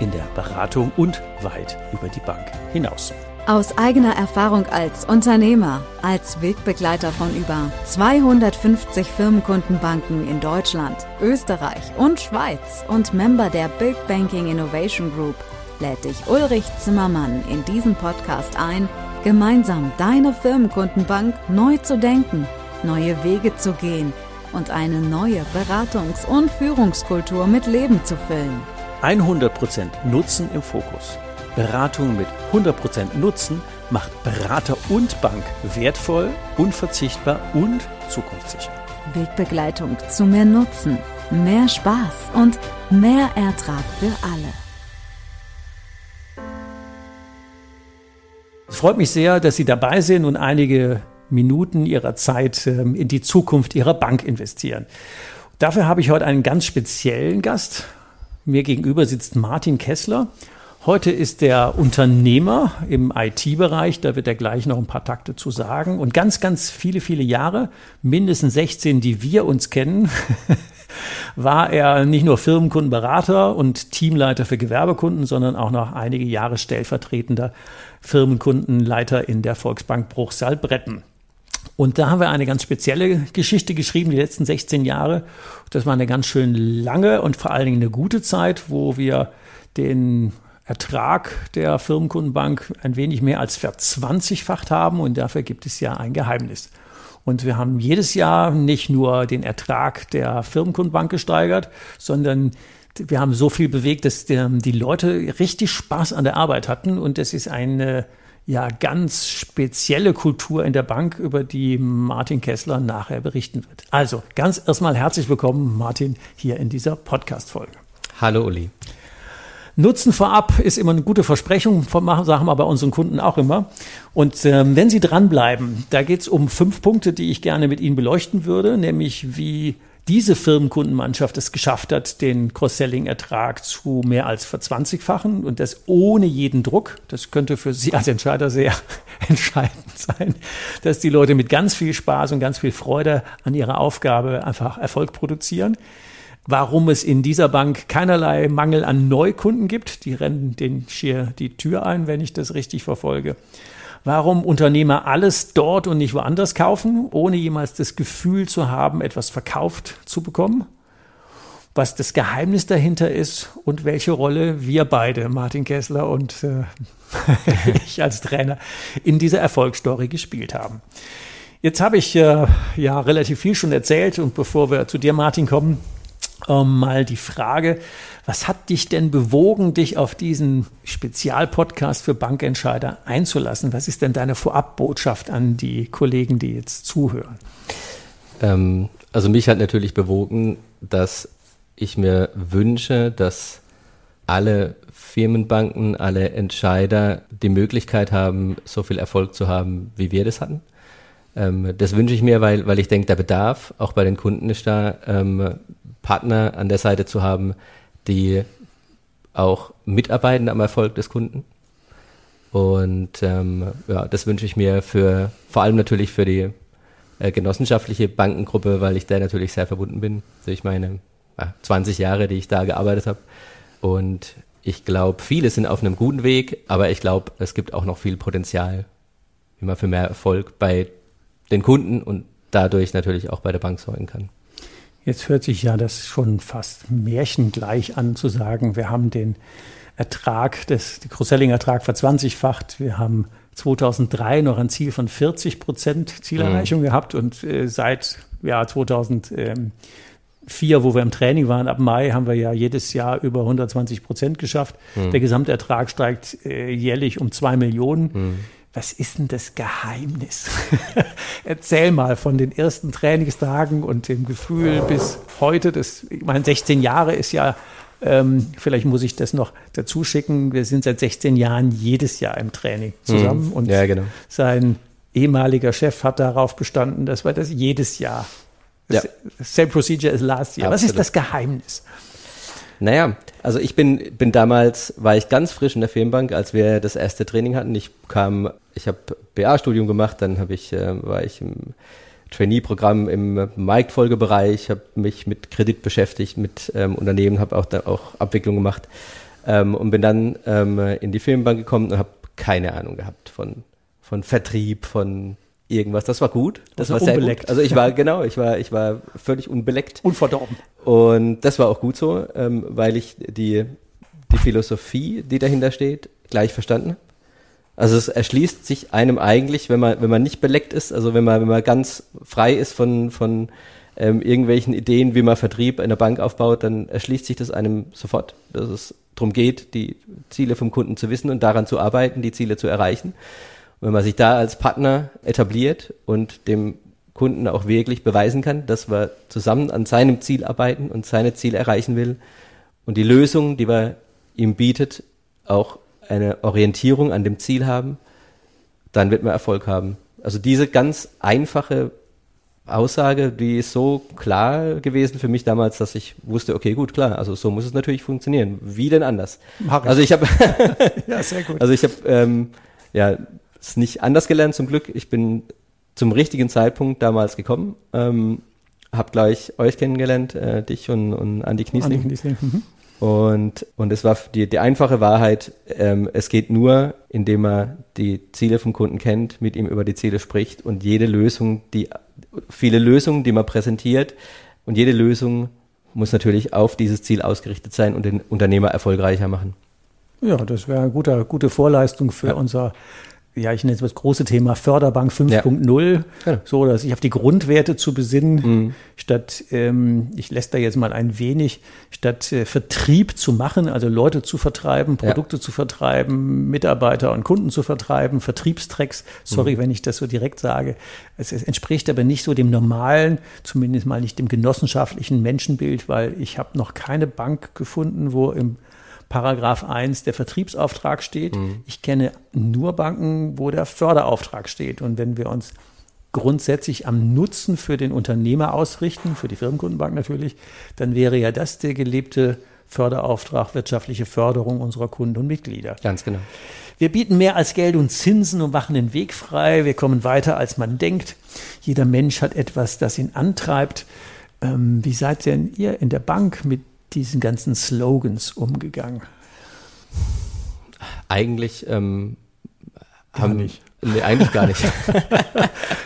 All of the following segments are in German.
in der Beratung und weit über die Bank hinaus. Aus eigener Erfahrung als Unternehmer, als Wegbegleiter von über 250 Firmenkundenbanken in Deutschland, Österreich und Schweiz und Member der Big Banking Innovation Group lädt dich Ulrich Zimmermann in diesen Podcast ein, gemeinsam deine Firmenkundenbank neu zu denken, neue Wege zu gehen und eine neue Beratungs- und Führungskultur mit Leben zu füllen. 100% Nutzen im Fokus. Beratung mit 100% Nutzen macht Berater und Bank wertvoll, unverzichtbar und zukunftssicher. Wegbegleitung zu mehr Nutzen, mehr Spaß und mehr Ertrag für alle. Es freut mich sehr, dass Sie dabei sind und einige Minuten Ihrer Zeit ähm, in die Zukunft Ihrer Bank investieren. Dafür habe ich heute einen ganz speziellen Gast. Mir gegenüber sitzt Martin Kessler. Heute ist er Unternehmer im IT-Bereich, da wird er gleich noch ein paar Takte zu sagen. Und ganz, ganz viele, viele Jahre, mindestens 16, die wir uns kennen, war er nicht nur Firmenkundenberater und Teamleiter für Gewerbekunden, sondern auch noch einige Jahre stellvertretender Firmenkundenleiter in der Volksbank Bruchsal-Bretten. Und da haben wir eine ganz spezielle Geschichte geschrieben, die letzten 16 Jahre. Das war eine ganz schön lange und vor allen Dingen eine gute Zeit, wo wir den Ertrag der Firmenkundenbank ein wenig mehr als verzwanzigfacht haben und dafür gibt es ja ein Geheimnis. Und wir haben jedes Jahr nicht nur den Ertrag der Firmenkundenbank gesteigert, sondern wir haben so viel bewegt, dass die Leute richtig Spaß an der Arbeit hatten und das ist eine ja ganz spezielle Kultur in der Bank, über die Martin Kessler nachher berichten wird. Also ganz erstmal herzlich willkommen, Martin, hier in dieser Podcast-Folge. Hallo Uli. Nutzen vorab ist immer eine gute Versprechung, sagen wir bei unseren Kunden auch immer. Und ähm, wenn Sie dranbleiben, da geht es um fünf Punkte, die ich gerne mit Ihnen beleuchten würde, nämlich wie diese Firmenkundenmannschaft es geschafft hat, den Cross-Selling-Ertrag zu mehr als verzwanzigfachen und das ohne jeden Druck. Das könnte für Sie als Entscheider sehr entscheidend sein, dass die Leute mit ganz viel Spaß und ganz viel Freude an ihrer Aufgabe einfach Erfolg produzieren. Warum es in dieser Bank keinerlei Mangel an Neukunden gibt, die rennen den schier die Tür ein, wenn ich das richtig verfolge warum Unternehmer alles dort und nicht woanders kaufen, ohne jemals das Gefühl zu haben, etwas verkauft zu bekommen, was das Geheimnis dahinter ist und welche Rolle wir beide, Martin Kessler und äh, ich als Trainer, in dieser Erfolgsstory gespielt haben. Jetzt habe ich äh, ja relativ viel schon erzählt und bevor wir zu dir, Martin, kommen, ähm, mal die Frage, was hat dich denn bewogen, dich auf diesen Spezialpodcast für Bankentscheider einzulassen? Was ist denn deine Vorabbotschaft an die Kollegen, die jetzt zuhören? Ähm, also mich hat natürlich bewogen, dass ich mir wünsche, dass alle Firmenbanken, alle Entscheider die Möglichkeit haben, so viel Erfolg zu haben, wie wir das hatten. Ähm, das wünsche ich mir, weil, weil ich denke, der Bedarf auch bei den Kunden ist da, ähm, Partner an der Seite zu haben, die auch mitarbeiten am Erfolg des Kunden. Und ähm, ja, das wünsche ich mir für vor allem natürlich für die äh, genossenschaftliche Bankengruppe, weil ich da natürlich sehr verbunden bin durch meine äh, 20 Jahre, die ich da gearbeitet habe. Und ich glaube, viele sind auf einem guten Weg, aber ich glaube, es gibt auch noch viel Potenzial immer für mehr Erfolg bei den Kunden und dadurch natürlich auch bei der Bank sorgen kann. Jetzt hört sich ja das schon fast märchengleich an zu sagen, wir haben den Ertrag, des, den Cross-Selling-Ertrag verzwanzigfacht. Wir haben 2003 noch ein Ziel von 40 Prozent Zielerreichung mhm. gehabt und äh, seit ja, 2004, wo wir im Training waren, ab Mai haben wir ja jedes Jahr über 120 Prozent geschafft. Mhm. Der Gesamtertrag steigt äh, jährlich um zwei Millionen. Mhm was ist denn das Geheimnis? Erzähl mal von den ersten Trainingstagen und dem Gefühl bis heute. Das, ich meine, 16 Jahre ist ja Ähm, vielleicht muss ich das noch dazu schicken. Wir sind seit 16 Jahren jedes Jahr im Training zusammen Mhm. und Ja, genau. sein ehemaliger Chef hat darauf bestanden, dass wir das jedes Jahr. Ja. Same procedure as last year. Was ist Absolut. das Geheimnis? Naja, also ich bin, bin damals, war ich ganz frisch in der Firmenbank, als wir das erste Training hatten. Ich kam, ich habe BA-Studium gemacht, dann habe ich, äh, war ich im Trainee-Programm im Marktfolgebereich, habe mich mit Kredit beschäftigt, mit ähm, Unternehmen, habe auch, da auch Abwicklung gemacht ähm, und bin dann ähm, in die Firmenbank gekommen und habe keine Ahnung gehabt von, von Vertrieb, von irgendwas. Das war gut, das Also war sehr unbeleckt. gut. Also ich war, genau, ich war, ich war völlig unbeleckt. Unverdorben. Und das war auch gut so, ähm, weil ich die, die Philosophie, die dahinter steht, gleich verstanden habe. Also es erschließt sich einem eigentlich, wenn man, wenn man nicht beleckt ist, also wenn man, wenn man ganz frei ist von, von ähm, irgendwelchen Ideen, wie man Vertrieb in der Bank aufbaut, dann erschließt sich das einem sofort, dass es darum geht, die Ziele vom Kunden zu wissen und daran zu arbeiten, die Ziele zu erreichen. Wenn man sich da als Partner etabliert und dem Kunden auch wirklich beweisen kann, dass wir zusammen an seinem Ziel arbeiten und seine Ziele erreichen will und die Lösung, die wir ihm bietet, auch eine Orientierung an dem Ziel haben, dann wird man Erfolg haben. Also diese ganz einfache Aussage, die ist so klar gewesen für mich damals, dass ich wusste, okay, gut, klar, also so muss es natürlich funktionieren. Wie denn anders? Mach ich. Also ich habe Ja, sehr gut. also ich habe ähm, ja es nicht anders gelernt zum Glück. Ich bin zum richtigen Zeitpunkt damals gekommen, ähm, habe gleich euch kennengelernt, äh, dich und, und Andi Kniesling. Andi Kniesling, mhm. Und, und es war die, die einfache Wahrheit, ähm, es geht nur, indem man die Ziele vom Kunden kennt, mit ihm über die Ziele spricht und jede Lösung, die viele Lösungen, die man präsentiert und jede Lösung muss natürlich auf dieses Ziel ausgerichtet sein und den Unternehmer erfolgreicher machen. Ja, das wäre eine gute, gute Vorleistung für Ja. unser, ja, ich nenne es das große Thema Förderbank 5.0, Genau. so dass sich auf die Grundwerte zu besinnen, Mhm. statt, ähm, ich lässt da jetzt mal ein wenig, statt äh, Vertrieb zu machen, also Leute zu vertreiben, Ja. Produkte zu vertreiben, Mitarbeiter und Kunden zu vertreiben, Vertriebstracks, sorry, Mhm. wenn ich das so direkt sage. Es, es entspricht aber nicht so dem normalen, zumindest mal nicht dem genossenschaftlichen Menschenbild, weil ich habe noch keine Bank gefunden, wo im Paragraph 1 der Vertriebsauftrag steht. Ich kenne nur Banken, wo der Förderauftrag steht. Und wenn wir uns grundsätzlich am Nutzen für den Unternehmer ausrichten, für die Firmenkundenbank natürlich, dann wäre ja das der gelebte Förderauftrag, wirtschaftliche Förderung unserer Kunden und Mitglieder. Ganz genau. Wir bieten mehr als Geld und Zinsen und machen den Weg frei. Wir kommen weiter, als man denkt. Jeder Mensch hat etwas, das ihn antreibt. Ähm, wie seid denn ihr in der Bank mit diesen ganzen Slogans umgegangen? Eigentlich ähm, Gar haben nicht. Nee, eigentlich gar nicht.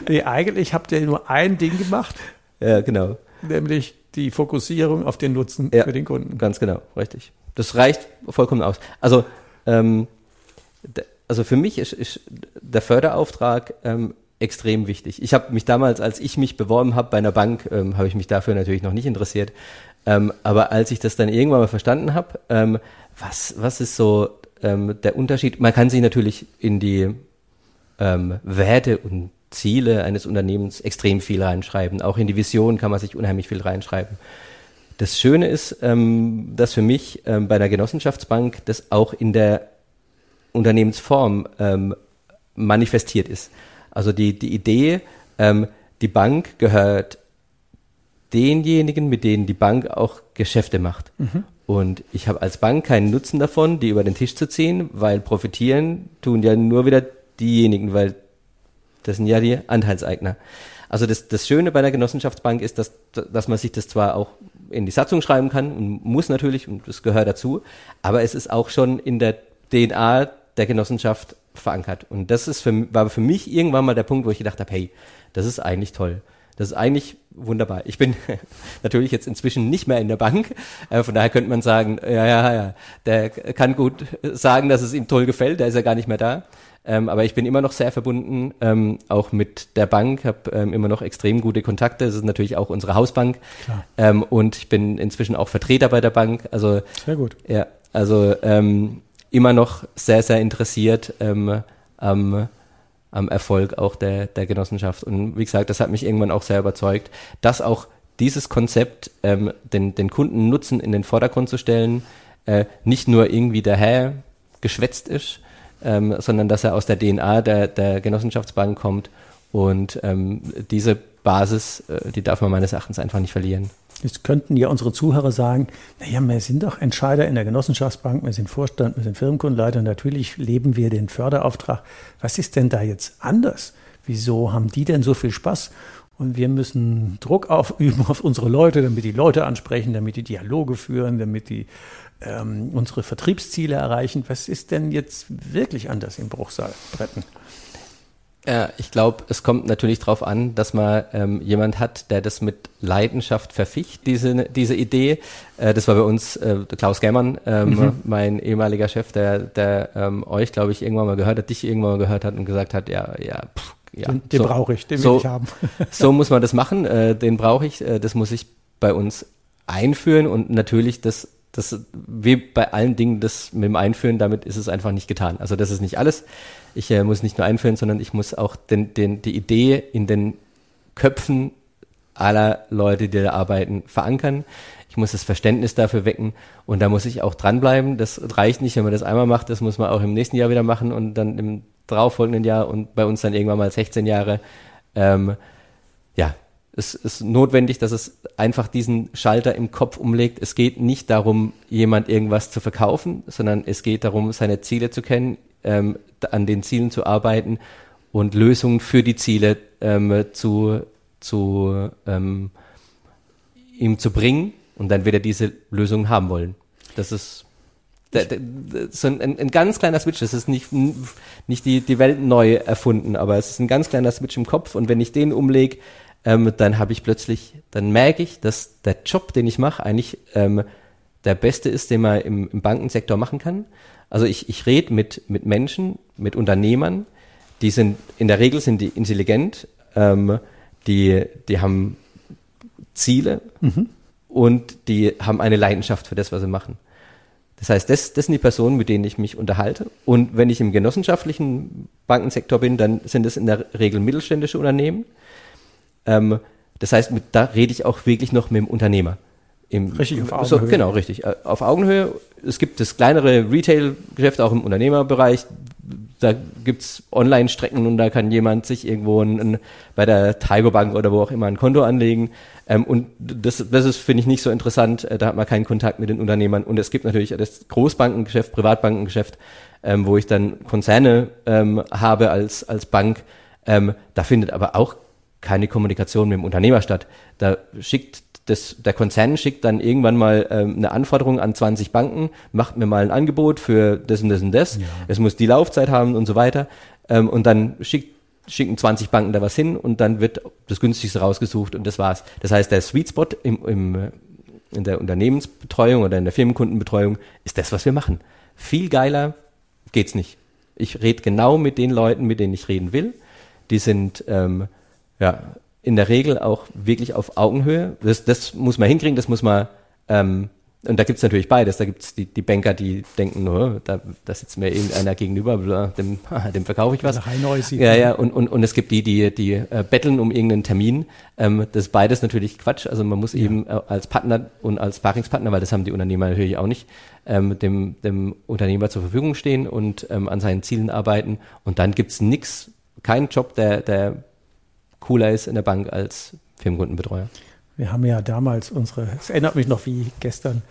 Nee, eigentlich habt ihr nur ein Ding gemacht, ja, genau. nämlich die Fokussierung auf den Nutzen Ja. für den Kunden. Ganz genau, richtig. Das reicht vollkommen aus. Also, ähm, also für mich ist, ist der Förderauftrag ähm, extrem wichtig. Ich habe mich damals, als ich mich beworben habe bei einer Bank, ähm, habe ich mich dafür natürlich noch nicht interessiert. Ähm, aber als ich das dann irgendwann mal verstanden habe, ähm, was, was ist so ähm, der Unterschied? Man kann sich natürlich in die ähm, Werte und Ziele eines Unternehmens extrem viel reinschreiben. Auch in die Vision kann man sich unheimlich viel reinschreiben. Das Schöne ist, ähm, dass für mich ähm, bei einer Genossenschaftsbank das auch in der Unternehmensform manifestiert ist. Also die, die Idee, die Bank gehört denjenigen, mit denen die Bank auch Geschäfte macht. Und ich habe als Bank keinen Nutzen davon, die über den Tisch zu ziehen, weil profitieren tun ja nur wieder diejenigen, weil das sind ja die Anteilseigner. Also das, das Schöne bei der Genossenschaftsbank ist, dass, dass man sich das zwar auch in die Satzung schreiben kann und muss natürlich, und das gehört dazu, aber es ist auch schon in der DNA der Genossenschaft verankert. Und das ist für, war für mich irgendwann mal der Punkt, wo ich gedacht habe, hey, das ist eigentlich toll. Das ist eigentlich wunderbar. Ich bin natürlich jetzt inzwischen nicht mehr in der Bank. Äh, von daher könnte man sagen, ja, ja, ja, der kann gut sagen, dass es ihm toll gefällt. Der ist ja gar nicht mehr da. Ähm, aber ich bin immer noch sehr verbunden, ähm, auch mit der Bank, habe ähm, immer noch extrem gute Kontakte. Das ist natürlich auch unsere Hausbank. Klar. Und ich bin inzwischen auch Vertreter bei der Bank. Also Sehr gut. ja, also immer noch sehr, sehr interessiert ähm, am, Erfolg auch der, der Genossenschaft. Und wie gesagt, das hat mich irgendwann auch sehr überzeugt, dass auch dieses Konzept, ähm, den, den Kunden Nutzen in den Vordergrund zu stellen, äh, nicht nur irgendwie daher geschwätzt ist, ähm, sondern dass er aus der DNA der, der Genossenschaftsbank kommt und ähm, diese Basis, äh, die darf man meines Erachtens einfach nicht verlieren. Jetzt könnten ja unsere Zuhörer sagen, naja, wir sind doch Entscheider in der Genossenschaftsbank, wir sind Vorstand, wir sind Firmenkundenleiter, natürlich leben wir den Förderauftrag. Was ist denn da jetzt anders? Wieso haben die denn so viel Spaß? Und wir müssen Druck aufüben auf unsere Leute, damit die Leute ansprechen, damit die Dialoge führen, damit die ähm, unsere Vertriebsziele erreichen. Was ist denn jetzt wirklich anders im Bruchsaalbretten? Ja, ich glaube, es kommt natürlich darauf an, dass man ähm, jemand hat, der das mit Leidenschaft verficht, diese, diese Idee. Äh, das war bei uns äh, Klaus Gämmern, ähm, mhm. mein ehemaliger Chef, der, der ähm, euch, glaube ich, irgendwann mal gehört hat, dich irgendwann mal gehört hat und gesagt hat, ja, ja, pff, ja. Den, den so, brauche ich, den will so, ich haben. so muss man das machen, äh, den brauche ich, äh, das muss ich bei uns einführen und natürlich das das, wie bei allen Dingen, das mit dem Einführen, damit ist es einfach nicht getan. Also das ist nicht alles. Ich äh, muss nicht nur einführen, sondern ich muss auch den, den, die Idee in den Köpfen aller Leute, die da arbeiten, verankern. Ich muss das Verständnis dafür wecken und da muss ich auch dranbleiben. Das reicht nicht, wenn man das einmal macht, das muss man auch im nächsten Jahr wieder machen und dann im darauffolgenden Jahr und bei uns dann irgendwann mal 16 Jahre. Ähm, es ist notwendig, dass es einfach diesen Schalter im Kopf umlegt. Es geht nicht darum, jemand irgendwas zu verkaufen, sondern es geht darum, seine Ziele zu kennen, ähm, an den Zielen zu arbeiten und Lösungen für die Ziele ähm, zu, zu ähm, ihm zu bringen und dann wird er diese Lösungen haben wollen. Das ist der, der, so ein, ein, ganz kleiner Switch. Das ist nicht, nicht die, die Welt neu erfunden, aber es ist ein ganz kleiner Switch im Kopf und wenn ich den umlege, ähm, dann habe ich plötzlich, dann merke ich, dass der Job, den ich mache, eigentlich ähm, der beste ist, den man im, im Bankensektor machen kann. Also ich, ich rede mit, mit Menschen, mit Unternehmern, die sind, in der Regel sind die intelligent, ähm, die, die haben Ziele mhm. und die haben eine Leidenschaft für das, was sie machen. Das heißt, das, das sind die Personen, mit denen ich mich unterhalte. Und wenn ich im genossenschaftlichen Bankensektor bin, dann sind es in der Regel mittelständische Unternehmen. Ähm, das heißt, mit, da rede ich auch wirklich noch mit dem Unternehmer. Im, richtig, auf Augenhöhe. So, genau, richtig. Äh, auf Augenhöhe. Es gibt das kleinere Retail-Geschäft auch im Unternehmerbereich. Da gibt's Online-Strecken und da kann jemand sich irgendwo ein, ein, bei der Tiger Bank oder wo auch immer ein Konto anlegen. Ähm, und das, das ist, finde ich, nicht so interessant. Äh, da hat man keinen Kontakt mit den Unternehmern. Und es gibt natürlich das Großbankengeschäft, Privatbankengeschäft, ähm, wo ich dann Konzerne ähm, habe als, als Bank. Ähm, da findet aber auch keine Kommunikation mit dem Unternehmer statt. Da schickt das, der Konzern schickt dann irgendwann mal ähm, eine Anforderung an 20 Banken, macht mir mal ein Angebot für das und das und das. Ja. Es muss die Laufzeit haben und so weiter. Ähm, und dann schickt, schicken 20 Banken da was hin und dann wird das günstigste rausgesucht und das war's. Das heißt, der Sweet Spot im, im, in der Unternehmensbetreuung oder in der Firmenkundenbetreuung ist das, was wir machen. Viel geiler geht's nicht. Ich rede genau mit den Leuten, mit denen ich reden will. Die sind ähm, ja in der Regel auch wirklich auf Augenhöhe. Das, das muss man hinkriegen, das muss man, ähm, und da gibt's natürlich beides. Da gibt's die, die Banker, die denken, nur, da, da sitzt mir irgendeiner gegenüber, dem, dem verkaufe ich was. Ja, ja, und, und, und es gibt die, die, die äh, betteln um irgendeinen Termin. Ähm, das ist beides natürlich Quatsch. Also man muss ja. eben äh, als Partner und als Sparringspartner, weil das haben die Unternehmer natürlich auch nicht, ähm, dem, dem Unternehmer zur Verfügung stehen und ähm, an seinen Zielen arbeiten. Und dann gibt's nix, keinen Job, der, der cooler ist in der Bank als Firmenkundenbetreuer. Wir haben ja damals unsere, es erinnert mich noch wie gestern,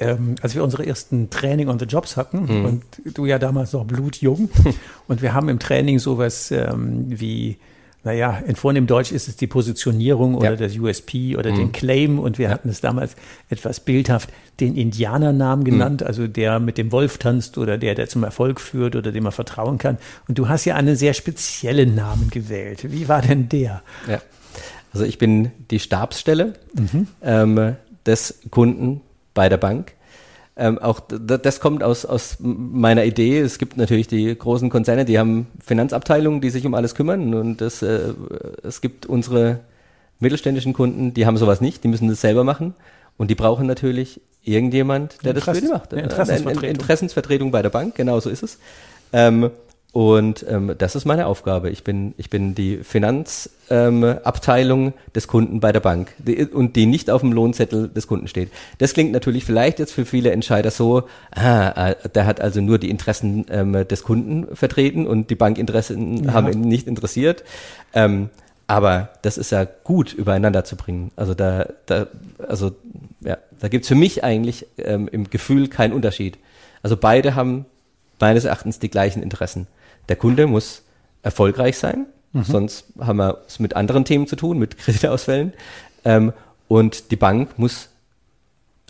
ähm, als wir unsere ersten Training on the Jobs hatten mhm. und du ja damals noch blutjung und wir haben im Training sowas ähm, wie naja, in vornehm Deutsch ist es die Positionierung oder ja. das USP oder mhm. den Claim und wir hatten es damals etwas bildhaft den Indianernamen genannt, mhm. also der mit dem Wolf tanzt oder der, der zum Erfolg führt oder dem man vertrauen kann. Und du hast ja einen sehr speziellen Namen gewählt. Wie war denn der? Ja. Also ich bin die Stabsstelle mhm. ähm, des Kunden bei der Bank. Ähm, auch das kommt aus, aus meiner Idee. Es gibt natürlich die großen Konzerne, die haben Finanzabteilungen, die sich um alles kümmern. Und das, äh, es gibt unsere mittelständischen Kunden, die haben sowas nicht, die müssen das selber machen. Und die brauchen natürlich irgendjemand, der Interess das für die macht. Eine Interessensvertretung. Interessensvertretung bei der Bank, genau so ist es. Ähm, Und ähm, das ist meine Aufgabe. Ich bin, ich bin die Finanzabteilung ähm, des Kunden bei der Bank die, und die nicht auf dem Lohnzettel des Kunden steht. Das klingt natürlich vielleicht jetzt für viele Entscheider so, ah, äh, der hat also nur die Interessen ähm, des Kunden vertreten und die Bankinteressen ja. haben ihn nicht interessiert. Ähm, aber das ist ja gut übereinander zu bringen. Also da, da also ja, da gibt's für mich eigentlich ähm, im Gefühl keinen Unterschied. Also beide haben meines Erachtens die gleichen Interessen. Der Kunde muss erfolgreich sein, mhm. sonst haben wir es mit anderen Themen zu tun, mit Kreditausfällen. Ähm, und die Bank muss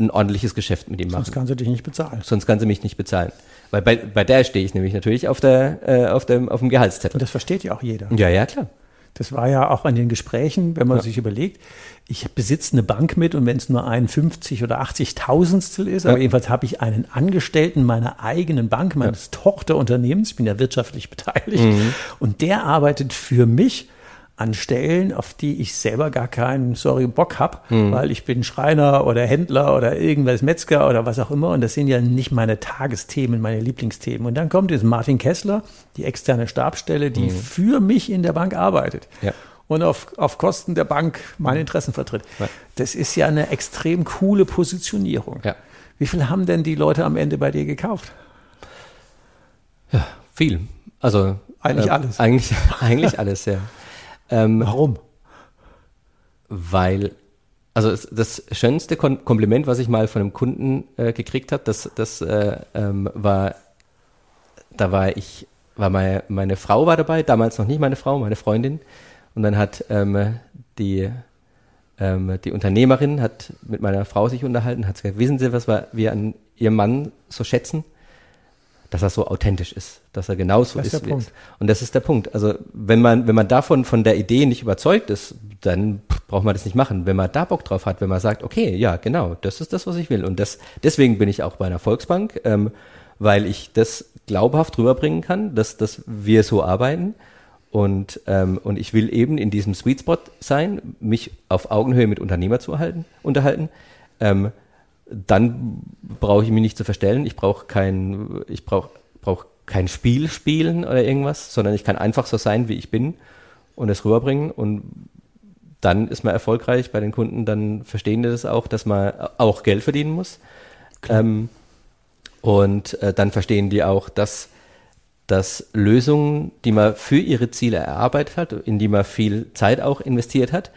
ein ordentliches Geschäft mit ihm machen. Sonst kann sie dich nicht bezahlen. Sonst kann sie mich nicht bezahlen. Weil bei, bei der stehe ich nämlich natürlich auf, der, äh, auf, dem, auf dem Gehaltszettel. Und das versteht ja auch jeder. Ja, ja, klar. Das war ja auch an den Gesprächen, wenn man ja. sich überlegt, ich besitze eine Bank mit und wenn es nur ein 50 oder 80 Tausendstel ist, ja. aber jedenfalls habe ich einen Angestellten meiner eigenen Bank, meines ja. Tochterunternehmens, ich bin ja wirtschaftlich beteiligt mhm. und der arbeitet für mich an Stellen, auf die ich selber gar keinen, sorry, Bock habe, mhm. weil ich bin Schreiner oder Händler oder irgendwas Metzger oder was auch immer und das sind ja nicht meine Tagesthemen, meine Lieblingsthemen. Und dann kommt jetzt Martin Kessler, die externe Stabsstelle, die mhm. für mich in der Bank arbeitet. Ja. Und auf, auf Kosten der Bank meine Interessen vertritt. Ja. Das ist ja eine extrem coole Positionierung. Ja. Wie viel haben denn die Leute am Ende bei dir gekauft? Ja, viel. Also eigentlich äh, alles. Eigentlich, eigentlich alles, ja. Ähm, Warum? Weil, also das schönste Kompliment, was ich mal von einem Kunden äh, gekriegt habe, das, das äh, ähm, war, da war ich, war meine, meine Frau war dabei, damals noch nicht meine Frau, meine Freundin. Und dann hat ähm, die, ähm, die Unternehmerin hat mit meiner Frau sich unterhalten, hat gesagt, wissen Sie, was wir an Ihrem Mann so schätzen? dass er so authentisch ist, dass er genauso das ist. ist ist. Und das ist der Punkt. Also wenn man, wenn man davon von der Idee nicht überzeugt ist, dann braucht man das nicht machen. Wenn man da Bock drauf hat, wenn man sagt, okay, ja, genau, das ist das, was ich will. Und das, deswegen bin ich auch bei einer Volksbank, ähm, weil ich das glaubhaft rüberbringen kann, dass, dass wir so arbeiten. Und, ähm, und ich will eben in diesem Sweet Spot sein, mich auf Augenhöhe mit Unternehmer zu erhalten, unterhalten. Ähm, dann brauche ich mich nicht zu verstellen. Ich brauche kein, ich brauche brauch kein Spiel spielen oder irgendwas, sondern ich kann einfach so sein, wie ich bin und es rüberbringen und dann ist man erfolgreich bei den Kunden, dann verstehen die das auch, dass man auch Geld verdienen muss. Ähm, und äh, dann verstehen die auch, dass, dass Lösungen, die man für ihre Ziele erarbeitet hat, in die man viel Zeit auch investiert hat,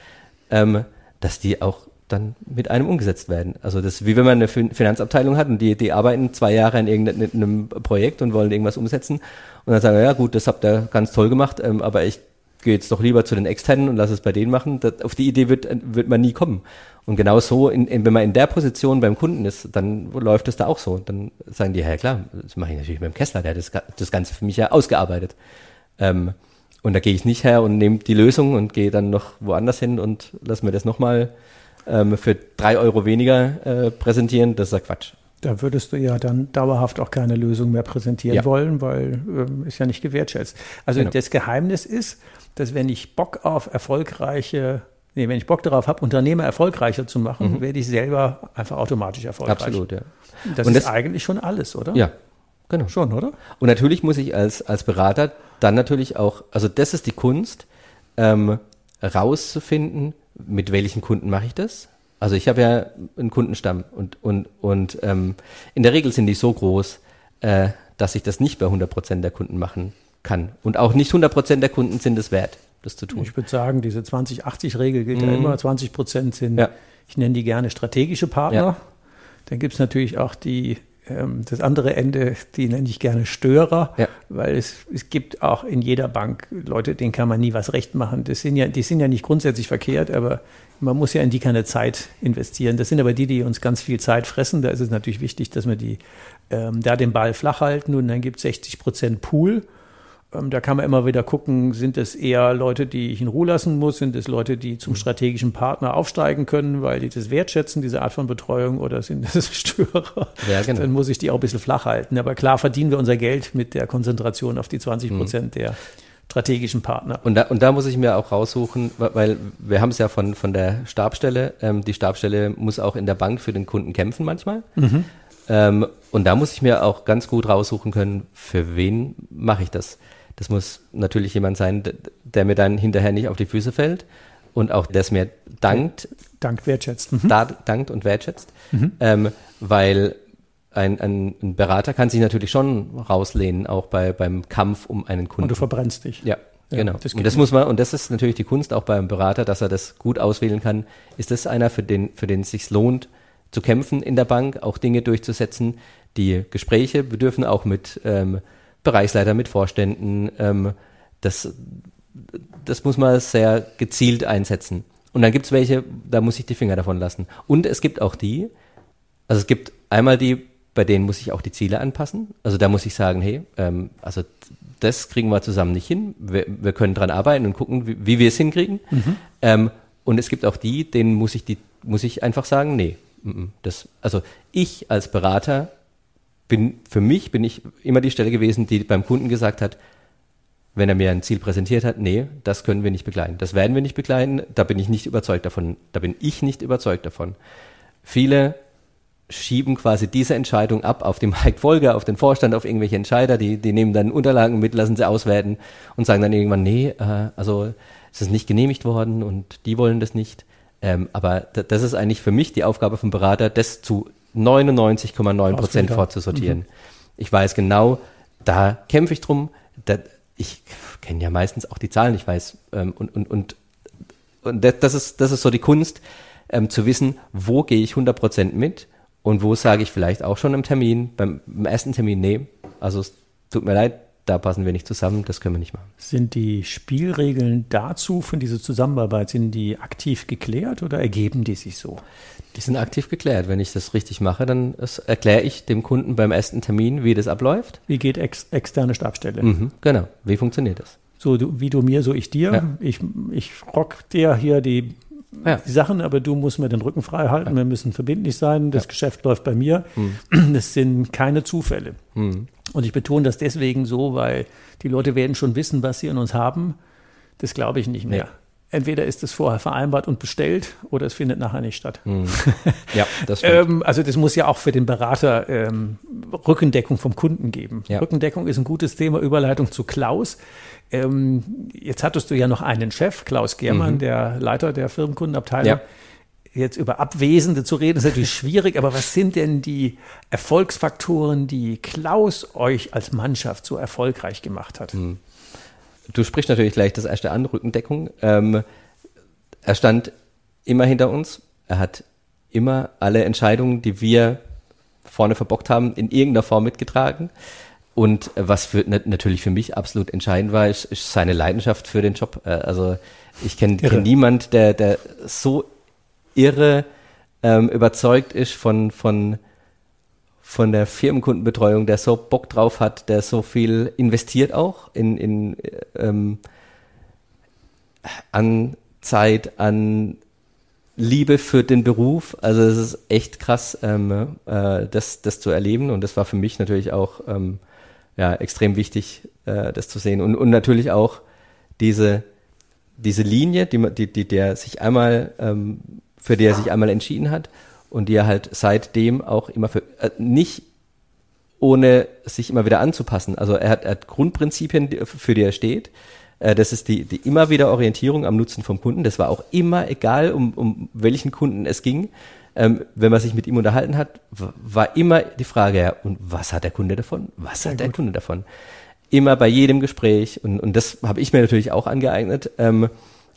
ähm, dass die auch dann mit einem umgesetzt werden. Also das ist wie wenn man eine Finanzabteilung hat und die, die arbeiten zwei Jahre an irgendeinem Projekt und wollen irgendwas umsetzen und dann sagen, ja gut, das habt ihr ganz toll gemacht, ähm, aber ich gehe jetzt doch lieber zu den Externen und lasse es bei denen machen. Das, auf die Idee wird, wird man nie kommen. Und genau so, in, in, wenn man in der Position beim Kunden ist, dann läuft es da auch so. Dann sagen die, ja klar, das mache ich natürlich mit dem Kessler, der hat das, das Ganze für mich ja ausgearbeitet. Ähm, und da gehe ich nicht her und nehme die Lösung und gehe dann noch woanders hin und lass mir das nochmal ähm, für drei Euro weniger äh, präsentieren, das ist ja Quatsch. Da würdest du ja dann dauerhaft auch keine Lösung mehr präsentieren ja. wollen, weil ähm, ist ja nicht gewertschätzt. Also genau. das Geheimnis ist, dass wenn ich Bock auf erfolgreiche, nee, wenn ich Bock darauf habe, Unternehmer erfolgreicher zu machen, mhm. werde ich selber einfach automatisch erfolgreich. Absolut, ja. Das Und ist das, eigentlich schon alles, oder? Ja, genau. Schon, oder? Und natürlich muss ich als, als Berater dann natürlich auch, also das ist die Kunst, ähm, rauszufinden, mit welchen Kunden mache ich das? Also ich habe ja einen Kundenstamm und, und, und ähm, in der Regel sind die so groß, äh, dass ich das nicht bei 100 Prozent der Kunden machen kann. Und auch nicht 100 Prozent der Kunden sind es wert, das zu tun. Ich würde sagen, diese 20-80-Regel gilt mhm. ja immer. 20 Prozent sind, ja. ich nenne die gerne strategische Partner. Ja. Dann gibt es natürlich auch die das andere Ende, die nenne ich gerne Störer, ja. weil es, es gibt auch in jeder Bank Leute, denen kann man nie was recht machen. Das sind ja, die sind ja nicht grundsätzlich verkehrt, aber man muss ja in die keine Zeit investieren. Das sind aber die, die uns ganz viel Zeit fressen. Da ist es natürlich wichtig, dass wir die ähm, da den Ball flach halten und dann gibt es 60 Prozent Pool. Ähm, da kann man immer wieder gucken, sind es eher Leute, die ich in Ruhe lassen muss, sind es Leute, die zum strategischen Partner aufsteigen können, weil die das wertschätzen, diese Art von Betreuung, oder sind es Störer? Ja, genau. Dann muss ich die auch ein bisschen flach halten. Aber klar verdienen wir unser Geld mit der Konzentration auf die 20 Prozent mhm. der strategischen Partner. Und da, und da muss ich mir auch raussuchen, weil wir haben es ja von, von der Stabstelle, ähm, die Stabstelle muss auch in der Bank für den Kunden kämpfen manchmal. Mhm. Ähm, und da muss ich mir auch ganz gut raussuchen können, für wen mache ich das. Das muss natürlich jemand sein, der mir dann hinterher nicht auf die Füße fällt und auch der es mir dankt. Dank wertschätzt. Mhm. Da, dankt und wertschätzt. Mhm. Ähm, weil ein, ein, ein, Berater kann sich natürlich schon rauslehnen, auch bei, beim Kampf um einen Kunden. Und du verbrennst dich. Ja, ja genau. Das und das muss man, und das ist natürlich die Kunst auch beim Berater, dass er das gut auswählen kann. Ist das einer, für den, für den es sich lohnt, zu kämpfen in der Bank, auch Dinge durchzusetzen? Die Gespräche bedürfen auch mit ähm, Bereichsleiter, mit Vorständen. Ähm, das, das muss man sehr gezielt einsetzen. Und dann gibt es welche, da muss ich die Finger davon lassen. Und es gibt auch die, also es gibt einmal die, bei denen muss ich auch die Ziele anpassen. Also da muss ich sagen, hey, ähm, also das kriegen wir zusammen nicht hin. Wir, wir können dran arbeiten und gucken, wie, wie wir es hinkriegen. Mhm. Ähm, und es gibt auch die, denen muss ich die, muss ich einfach sagen, nee. Das, also ich als Berater bin, für mich bin ich immer die Stelle gewesen, die beim Kunden gesagt hat, wenn er mir ein Ziel präsentiert hat, nee, das können wir nicht begleiten. Das werden wir nicht begleiten. Da bin ich nicht überzeugt davon. Da bin ich nicht überzeugt davon. Viele schieben quasi diese Entscheidung ab auf den Mike Folger, auf den Vorstand, auf irgendwelche Entscheider, die, die nehmen dann Unterlagen mit, lassen sie auswerten und sagen dann irgendwann, nee, äh, also es ist nicht genehmigt worden und die wollen das nicht. Ähm, aber das ist eigentlich für mich die Aufgabe vom Berater, das zu 99,9 Prozent fortzusortieren. Mhm. Ich weiß genau, da kämpfe ich drum. Da, ich kenne ja meistens auch die Zahlen, ich weiß, ähm, und, und, und, und das, ist, das ist so die Kunst, ähm, zu wissen, wo gehe ich 100 Prozent mit und wo sage ich vielleicht auch schon im Termin, beim, beim ersten Termin, nee, also es tut mir leid, da passen wir nicht zusammen, das können wir nicht machen. Sind die Spielregeln dazu von dieser Zusammenarbeit, sind die aktiv geklärt oder ergeben die sich so? Die sind aktiv geklärt. Wenn ich das richtig mache, dann erkläre ich dem Kunden beim ersten Termin, wie das abläuft. Wie geht ex externe Stabstelle? Mhm, genau. Wie funktioniert das? So du, wie du mir, so ich dir. Ja. Ich, ich rock dir hier die ja. die Sachen, aber du musst mir den Rücken frei halten, ja. wir müssen verbindlich sein, das. Geschäft läuft bei mir. Mhm. Das sind keine Zufälle. Mhm. Und ich betone das deswegen so, weil die Leute werden schon wissen, was sie in uns haben. Das glaube ich nicht mehr. Entweder ist es vorher vereinbart und bestellt oder es findet nachher nicht statt. Mhm. Ja, das ähm, Also das muss ja auch für den Berater ähm, Rückendeckung vom Kunden geben. Ja. Rückendeckung ist ein gutes Thema, Überleitung zu Klaus. Ähm, jetzt hattest du ja noch einen Chef, Klaus Germann, mhm. der Leiter der Firmenkundenabteilung. Ja. Jetzt über Abwesende zu reden, ist natürlich schwierig, aber was sind denn die Erfolgsfaktoren, die Klaus euch als Mannschaft so erfolgreich gemacht hat? Mhm. Du sprichst natürlich gleich das erste an, Rückendeckung. Ähm, er stand immer hinter uns. Er hat immer alle Entscheidungen, die wir vorne verbockt haben, in irgendeiner Form mitgetragen. Und was für, natürlich für mich absolut entscheidend war, ist, ist seine Leidenschaft für den Job. Äh, also ich kenne kenn niemand, der, der so irre ähm, überzeugt ist von, von, von der Firmenkundenbetreuung, der so Bock drauf hat, der so viel investiert auch in, in ähm, an Zeit, an Liebe für den Beruf. Also es ist echt krass, ähm, äh, das, das zu erleben. Und das war für mich natürlich auch ähm, ja, extrem wichtig, äh, das zu sehen. Und, und natürlich auch diese, diese Linie, die, die, die der sich einmal, ähm, für die er sich einmal entschieden hat und die er halt seitdem auch immer für, äh, nicht ohne sich immer wieder anzupassen. Also er hat, er hat Grundprinzipien, für die er steht. Äh, das ist die, die immer wieder Orientierung am Nutzen vom Kunden. Das war auch immer egal, um, um welchen Kunden es ging ähm, wenn man sich mit ihm unterhalten hat, war immer die Frage, ja, und was hat der Kunde davon? Was Sehr hat der gut. Kunde davon? Immer bei jedem Gespräch und, und das habe ich mir natürlich auch angeeignet. Ähm,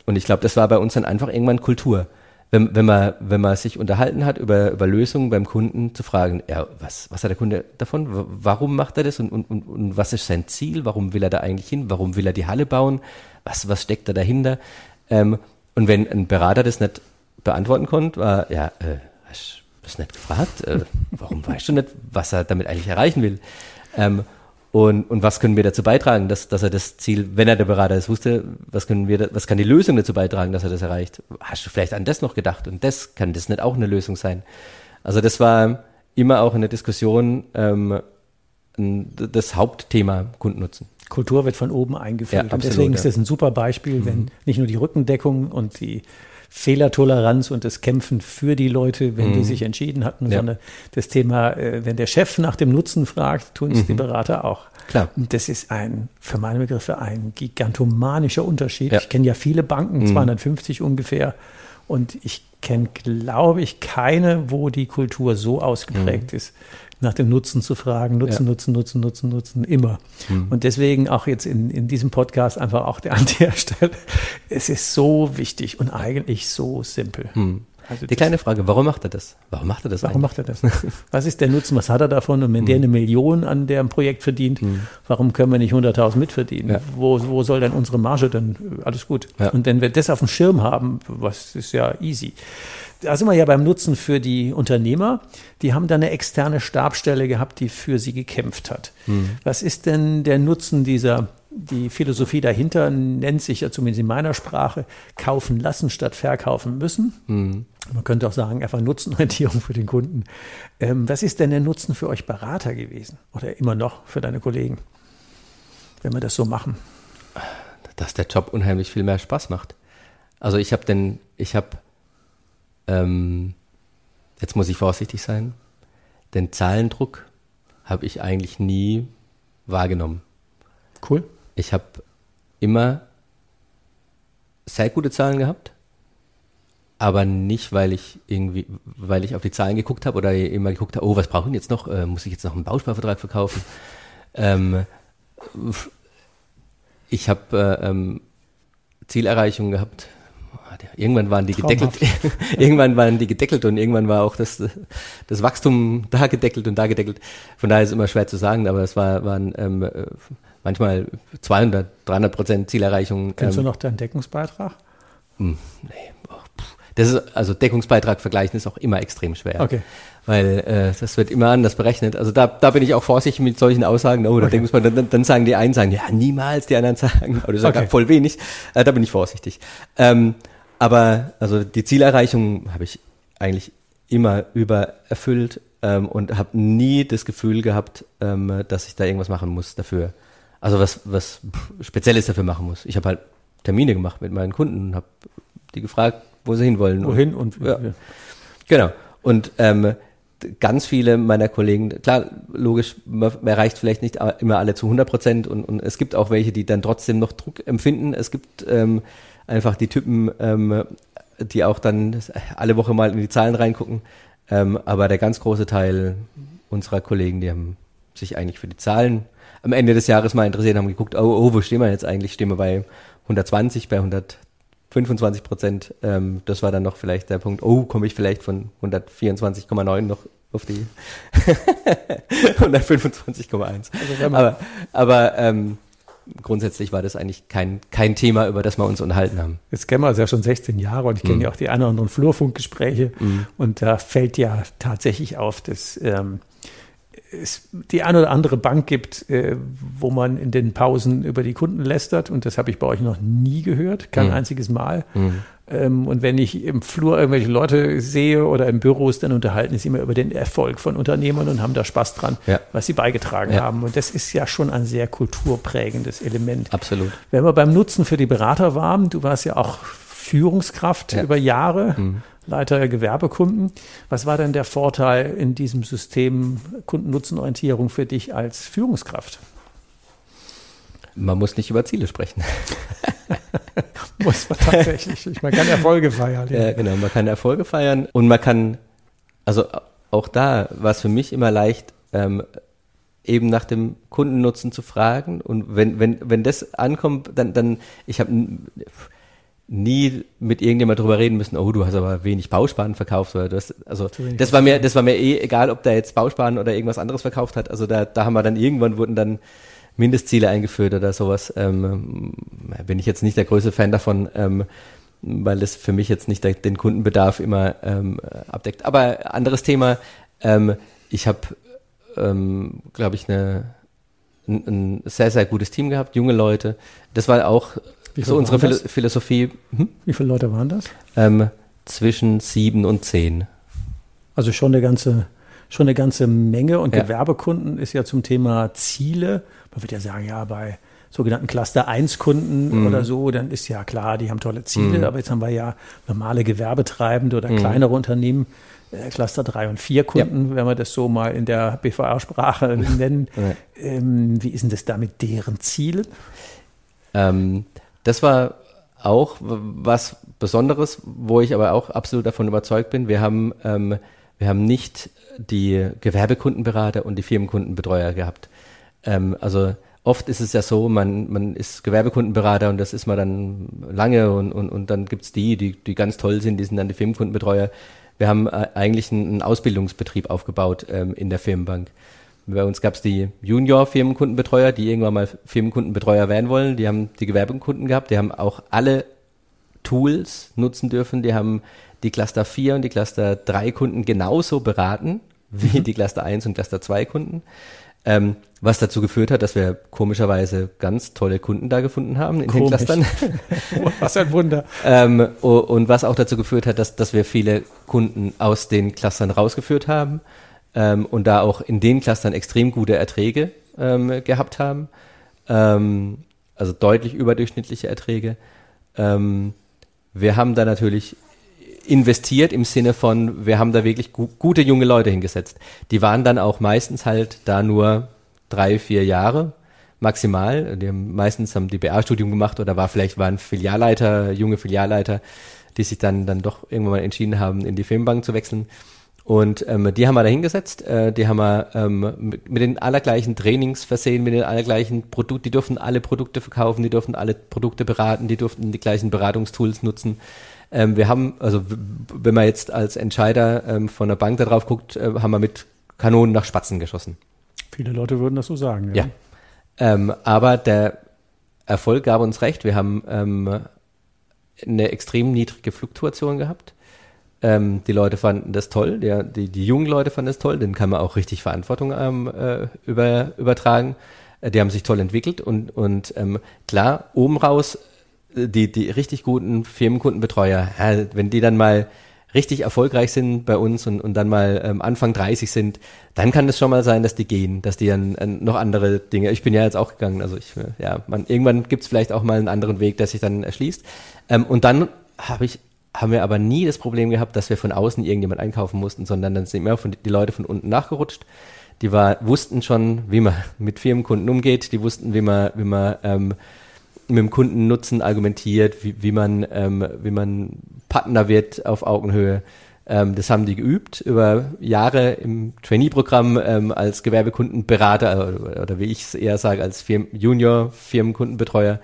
und ich glaube, das war bei uns dann einfach irgendwann Kultur. Wenn, wenn, man, wenn man sich unterhalten hat über, über Lösungen beim Kunden, zu fragen, ja, was, was hat der Kunde davon? Warum macht er das und, und, und, und was ist sein Ziel? Warum will er da eigentlich hin? Warum will er die Halle bauen? Was, was steckt da dahinter? Ähm, und wenn ein Berater das nicht beantworten konnte, war, ja, äh, hast du das nicht gefragt? Äh, warum weißt du nicht, was er damit eigentlich erreichen will? Ähm, und, und was können wir dazu beitragen, dass, dass er das Ziel, wenn er der Berater ist, wusste, was können wir, was kann die Lösung dazu beitragen, dass er das erreicht? Hast du vielleicht an das noch gedacht? Und das kann das nicht auch eine Lösung sein? Also das war immer auch in der Diskussion ähm, das Hauptthema Kundennutzen. Kultur wird von oben eingeführt. Ja, absolut, und deswegen ist das ein super Beispiel, wenn mhm. nicht nur die Rückendeckung und die Fehlertoleranz und das Kämpfen für die Leute, wenn mhm. die sich entschieden hatten, ja. sondern das Thema, äh, wenn der Chef nach dem Nutzen fragt, tun es mhm. die Berater auch. Klar. Und das ist ein, für meine Begriffe, ein gigantomanischer Unterschied. Ja. Ich kenne ja viele Banken, mhm. 250 ungefähr, und ich kenne, glaube ich, keine, wo die Kultur so ausgeprägt mhm. ist nach dem Nutzen zu fragen. Nutzen, ja. Nutzen, Nutzen, Nutzen, Nutzen, immer. Mhm. Und deswegen auch jetzt in, in diesem Podcast einfach auch der an der Stelle. Es ist so wichtig und eigentlich so simpel. Mhm. Also die kleine Frage, warum macht er das? Warum macht er das Warum eigentlich? macht er das? Was ist der Nutzen? Was hat er davon? Und wenn mhm. der eine Million an dem Projekt verdient, mhm. warum können wir nicht 100.000 mitverdienen? Ja. Wo, wo soll denn unsere Marge dann? Alles gut. Ja. Und wenn wir das auf dem Schirm haben, was ist ja easy da sind wir ja beim Nutzen für die Unternehmer. Die haben da eine externe Stabstelle gehabt, die für sie gekämpft hat. Mhm. Was ist denn der Nutzen dieser, die Philosophie dahinter nennt sich ja zumindest in meiner Sprache, kaufen lassen statt verkaufen müssen. Mhm. Man könnte auch sagen, einfach Nutzenorientierung für den Kunden. Ähm, was ist denn der Nutzen für euch Berater gewesen oder immer noch für deine Kollegen, wenn wir das so machen? Dass der Job unheimlich viel mehr Spaß macht. Also ich habe den, ich habe ähm, jetzt muss ich vorsichtig sein, den Zahlendruck habe ich eigentlich nie wahrgenommen. Cool. Ich habe immer sehr gute Zahlen gehabt, aber nicht, weil ich irgendwie, weil ich auf die Zahlen geguckt habe oder immer geguckt habe, oh, was brauchen jetzt noch? Äh, muss ich jetzt noch einen Bausparvertrag verkaufen? Ähm, ich habe äh, ähm, Zielerreichungen gehabt, irgendwann waren die Traumhaft. gedeckelt, irgendwann waren die gedeckelt und irgendwann war auch das, das Wachstum da gedeckelt und da gedeckelt. Von daher ist es immer schwer zu sagen, aber es war, waren ähm, äh, manchmal 200, 300 Prozent Zielerreichung. Kennst ähm, du noch deinen Deckungsbeitrag? Mh, hm, nee, das ist, also Deckungsbeitrag vergleichen ist auch immer extrem schwer. Okay. Weil äh, das wird immer anders berechnet. Also da, da bin ich auch vorsichtig mit solchen Aussagen. Oh, da okay. Deckungsbeitrag, dann, dann sagen die einen, sagen, ja, niemals, die anderen sagen, oder sagen okay. voll wenig. Äh, da bin ich vorsichtig. Ähm, aber also die Zielerreichung habe ich eigentlich immer übererfüllt ähm, und habe nie das Gefühl gehabt, ähm, dass ich da irgendwas machen muss dafür. Also was, was Spezielles dafür machen muss. Ich habe halt Termine gemacht mit meinen Kunden und habe die gefragt, wo sie hinwollen. Wohin und, und ja. ja. Genau. Und ähm, ganz viele meiner Kollegen, klar, logisch, man erreicht vielleicht nicht immer alle zu 100 Prozent und, und es gibt auch welche, die dann trotzdem noch Druck empfinden. Es gibt ähm, einfach die Typen, ähm, die auch dann alle Woche mal in die Zahlen reingucken. Ähm, aber der ganz große Teil unserer Kollegen, die haben sich eigentlich für die Zahlen am Ende des Jahres mal interessiert, haben geguckt, oh, oh wo stehen wir jetzt eigentlich? Stehen wir bei 120, bei 125 Prozent? Ähm, das war dann noch vielleicht der Punkt, oh, komme ich vielleicht von 124,9 noch auf die 125,1. Also aber aber ähm, grundsätzlich war das eigentlich kein, kein Thema, über das wir uns unterhalten haben. Jetzt kennen wir uns ja schon 16 Jahre und ich kenne mhm. ja auch die anderen Flurfunkgespräche mhm. und da fällt ja tatsächlich auf, dass ähm, es die eine oder andere Bank gibt, äh, wo man in den Pausen über die Kunden lästert und das habe ich bei euch noch nie gehört, kein mhm. einziges Mal. Mhm. Ähm, und wenn ich im Flur irgendwelche Leute sehe oder im Büros, dann unterhalten sie immer über den Erfolg von Unternehmern und haben da Spaß dran, ja. was sie beigetragen ja. haben. Und das ist ja schon ein sehr kulturprägendes Element. Absolut. Wenn wir beim Nutzen für die Berater waren, du warst ja auch Führungskraft ja. über Jahre, mhm. Leiter Gewerbekunden. Was war denn der Vorteil in diesem System Kundennutzenorientierung für dich als Führungskraft? Man muss nicht über Ziele sprechen. muss man tatsächlich. Man kann Erfolge feiern. Ja. ja, genau. Man kann Erfolge feiern und man kann, also auch da war es für mich immer leicht, ähm, eben nach dem Kundennutzen zu fragen. Und wenn, wenn, wenn das ankommt, dann, dann ich habe nie mit irgendjemand drüber reden müssen, oh, du hast aber wenig Bausparen verkauft oder das, also das war mir, das war mir eh egal, ob der jetzt Bausparen oder irgendwas anderes verkauft hat. Also da, da haben wir dann irgendwann wurden dann Mindestziele eingeführt oder sowas. Ähm, bin ich jetzt nicht der größte Fan davon, ähm, weil es für mich jetzt nicht der, den Kundenbedarf immer ähm, abdeckt. Aber anderes Thema, ähm, ich habe, ähm, glaube ich, eine, ein, ein, sehr, sehr gutes Team gehabt, junge Leute. Das war auch so unsere Philo Philosophie. Hm? Wie viele Leute waren das? Ähm, zwischen sieben und zehn. Also schon eine ganze, schon eine ganze Menge. Und ja. Gewerbekunden ist ja zum Thema Ziele man wird ja sagen, ja, bei, sogenannten Cluster 1 Kunden Mhm. oder so, dann ist ja klar, die haben tolle Ziele, Mhm. aber jetzt haben wir ja normale Gewerbetreibende oder kleinere Unternehmen, äh, Cluster 3 und 4 Kunden, wenn wir das so mal in der BVR-Sprache nennen. Ja. Ähm, wie ist denn das da mit deren Zielen? Ähm, das war auch was Besonderes, wo ich aber auch absolut davon überzeugt bin. Wir haben, ähm, wir haben nicht die Gewerbekundenberater und die Firmenkundenbetreuer gehabt. Ähm, also oft ist es ja so, man, man ist Gewerbekundenberater und das ist man dann lange und, und, und dann gibt's die, die, die ganz toll sind, die sind dann die Firmenkundenbetreuer. Wir haben äh, eigentlich einen Ausbildungsbetrieb aufgebaut ähm, in der Firmenbank. Bei uns gab's die Junior-Firmenkundenbetreuer, die irgendwann mal Firmenkundenbetreuer werden wollen. Die haben die Gewerbekunden gehabt. Die haben auch alle Tools nutzen dürfen. Die haben die Cluster 4 und die Cluster 3 Kunden genauso beraten wie die Cluster 1 und Cluster 2 Kunden. Ähm, was dazu geführt hat, dass wir komischerweise ganz tolle Kunden da gefunden haben in Komisch. den Clustern. Was ein Wunder. Ähm, und was auch dazu geführt hat, dass, dass wir viele Kunden aus den Clustern rausgeführt haben ähm, und da auch in den Clustern extrem gute Erträge ähm, gehabt haben. Ähm, also deutlich überdurchschnittliche Erträge. Ähm, wir haben da natürlich investiert im Sinne von, wir haben da wirklich gu gute junge Leute hingesetzt. Die waren dann auch meistens halt da nur drei, vier Jahre maximal. Die haben, meistens haben die BA-Studium gemacht oder war vielleicht waren Filialleiter, junge Filialleiter, die sich dann dann doch irgendwann mal entschieden haben, in die Firmenbank zu wechseln. Und ähm, die haben wir da hingesetzt, äh, die haben wir ähm, mit, mit den allergleichen Trainings versehen, mit den allergleichen Produkten, die durften alle Produkte verkaufen, die durften alle Produkte beraten, die durften die gleichen Beratungstools nutzen. Ähm, wir haben, also wenn man jetzt als Entscheider ähm, von der Bank da drauf guckt, äh, haben wir mit Kanonen nach Spatzen geschossen. Viele Leute würden das so sagen. Ja. Ähm, aber der Erfolg gab uns recht. Wir haben ähm, eine extrem niedrige Fluktuation gehabt. Ähm, die Leute fanden das toll, der, die, die jungen Leute fanden das toll, denen kann man auch richtig Verantwortung ähm, äh, über, übertragen. Äh, die haben sich toll entwickelt und, und ähm, klar, oben raus, äh, die, die richtig guten Firmenkundenbetreuer, ja, wenn die dann mal richtig erfolgreich sind bei uns und, und dann mal ähm, Anfang 30 sind, dann kann es schon mal sein, dass die gehen, dass die dann äh, noch andere Dinge, ich bin ja jetzt auch gegangen, also ich, äh, ja, man, irgendwann gibt es vielleicht auch mal einen anderen Weg, der sich dann erschließt. Ähm, und dann habe ich, haben wir aber nie das Problem gehabt, dass wir von außen irgendjemand einkaufen mussten, sondern dann sind immer von, die Leute von unten nachgerutscht. Die war, wussten schon, wie man mit Firmenkunden umgeht, die wussten, wie man, wie man ähm, mit dem Kundennutzen argumentiert, wie, wie man, ähm, wie man Partner wird auf Augenhöhe. Ähm, das haben die geübt über Jahre im Trainee-Programm ähm, als Gewerbekundenberater oder, oder wie ich es eher sage, als Firmen Junior-Firmenkundenbetreuer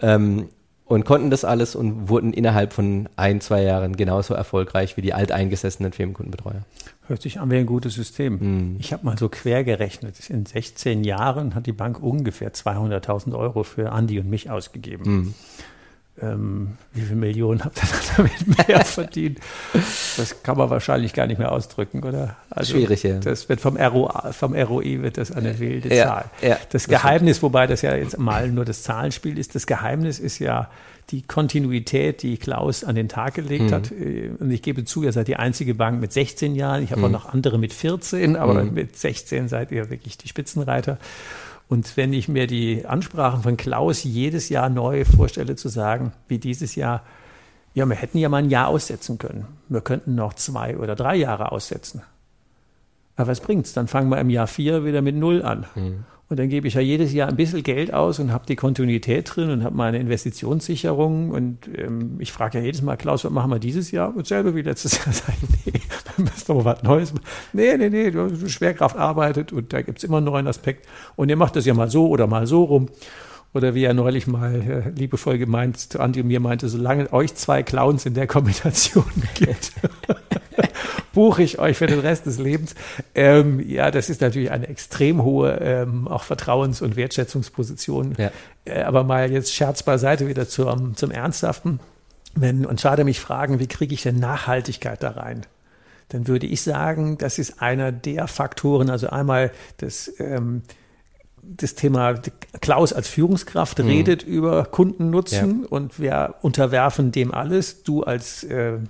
ähm, und konnten das alles und wurden innerhalb von ein, zwei Jahren genauso erfolgreich wie die alteingesessenen Firmenkundenbetreuer. Hört sich an wie ein gutes System. Mhm. Ich habe mal so quer gerechnet. In 16 Jahren hat die Bank ungefähr 200.000 Euro für Andi und mich ausgegeben. Mhm. Ähm, wie viele Millionen habt ihr damit mehr verdient? Das kann man wahrscheinlich gar nicht mehr ausdrücken, oder? Also Schwierig, ja. Das wird vom, ROA, vom ROI wird das eine wilde Ja, Zahl. ja, das das Geheimnis, wobei das ja jetzt mal nur das Zahlenspiel ist, das Geheimnis ist ja die Kontinuität, die Klaus an den Tag gelegt Mhm. hat. Äh, Und ich gebe zu, ihr seid die einzige Bank mit 16 Jahren. Ich habe Mhm. auch noch andere mit 14, aber mit 16 seid ihr wirklich die Spitzenreiter. Und wenn ich mir die Ansprachen von Klaus jedes Jahr neu vorstelle, zu sagen, wie dieses Jahr, ja, wir hätten ja mal ein Jahr aussetzen können. Wir könnten noch zwei oder drei Jahre aussetzen. Aber was bringt's? Dann fangen wir im Jahr vier wieder mit Null an. Und dann gebe ich ja jedes Jahr ein bisschen Geld aus und habe die Kontinuität drin und habe meine Investitionssicherung. Und ähm, ich frage ja jedes Mal, Klaus, was machen wir dieses Jahr? Und selber wie letztes Jahr sagen, nee, wir müssen mal was Neues machen. Nee, nee, nee, du Schwerkraft arbeitet und da gibt's immer einen neuen Aspekt. Und ihr macht das ja mal so oder mal so rum. Oder wie er neulich mal äh, liebevoll gemeint zu Andi und mir meinte, solange euch zwei Clowns in der Kombination gibt, buche ich euch für den Rest des Lebens. Ähm, ja, das ist natürlich eine extrem hohe ähm, auch Vertrauens- und Wertschätzungsposition. Ja. Äh, aber mal jetzt Scherz beiseite wieder zum, zum Ernsthaften. Wenn, und schade mich fragen, wie kriege ich denn Nachhaltigkeit da rein? Dann würde ich sagen, das ist einer der Faktoren, also einmal das, ähm, das Thema Klaus als Führungskraft redet über Kundennutzen und wir unterwerfen dem alles. Du als äh,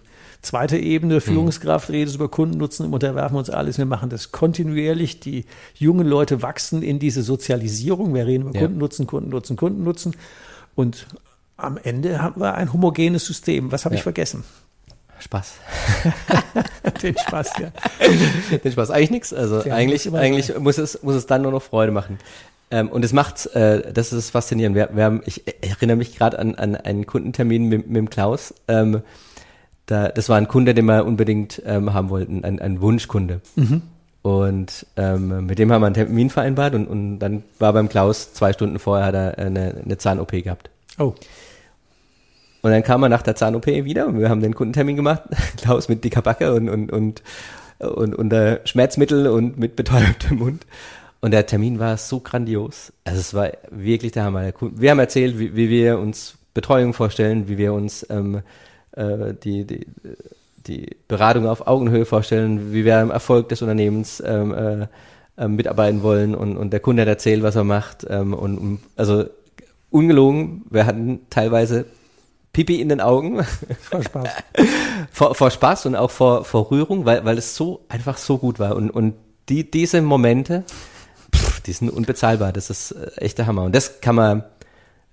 Zweite Ebene, Führungskraft, redest über Kundennutzen, unterwerfen uns alles. Wir machen das kontinuierlich. Die jungen Leute wachsen in diese Sozialisierung. Wir reden über ja. Kundennutzen, Kundennutzen, Kundennutzen. Und am Ende haben wir ein homogenes System. Was habe ja. ich vergessen? Spaß. Den Spaß, ja. Den Spaß. Eigentlich nichts. Also ja, eigentlich, eigentlich muss es, muss es dann nur noch Freude machen. Ähm, und es macht, äh, das ist faszinierend. Wir, wir haben, ich erinnere mich gerade an, an einen Kundentermin mit, mit dem Klaus. Ähm, da, das war ein Kunde, den wir unbedingt ähm, haben wollten, ein, ein Wunschkunde. Mhm. Und ähm, mit dem haben wir einen Termin vereinbart und, und dann war beim Klaus zwei Stunden vorher hat er eine, eine Zahn-OP gehabt. Oh. Und dann kam er nach der Zahn-OP wieder und wir haben den Kundentermin gemacht. Klaus mit dicker Backe und, und, und, und unter Schmerzmittel und mit betäubtem Mund. Und der Termin war so grandios. Also es war wirklich der Hammer. Wir haben erzählt, wie, wie wir uns Betreuung vorstellen, wie wir uns ähm, äh, die, die, die Beratung auf Augenhöhe vorstellen, wie wir am Erfolg des Unternehmens ähm, äh, äh, mitarbeiten wollen und, und der Kunde hat erzählt, was er macht. Ähm, und, und also ungelogen, wir hatten teilweise Pipi in den Augen. Vor Spaß. vor, vor Spaß und auch vor, vor Rührung, weil, weil es so einfach so gut war. Und, und die, diese Momente, pff, die sind unbezahlbar. Das ist äh, echt der Hammer. Und das kann man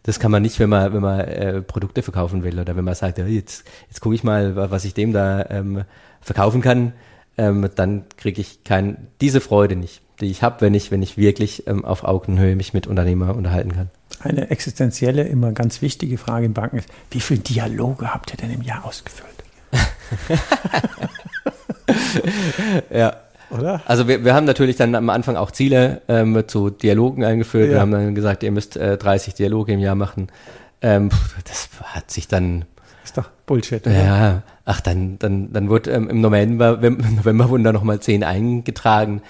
das kann man nicht, wenn man, wenn man äh, Produkte verkaufen will oder wenn man sagt, ja, jetzt, jetzt gucke ich mal, was ich dem da ähm, verkaufen kann, ähm, dann kriege ich kein, diese Freude nicht, die ich habe, wenn ich, wenn ich wirklich ähm, auf Augenhöhe mich mit Unternehmer unterhalten kann. Eine existenzielle, immer ganz wichtige Frage in Banken ist, wie viele Dialoge habt ihr denn im Jahr ausgefüllt? ja, oder? Also wir, wir haben natürlich dann am Anfang auch Ziele ähm, zu Dialogen eingeführt. Ja. Wir haben dann gesagt, ihr müsst äh, 30 Dialoge im Jahr machen. Ähm, das hat sich dann ist doch Bullshit. Oder? Ja, ach, dann, dann, dann wurde ähm, im November, im November wurden da nochmal zehn eingetragen.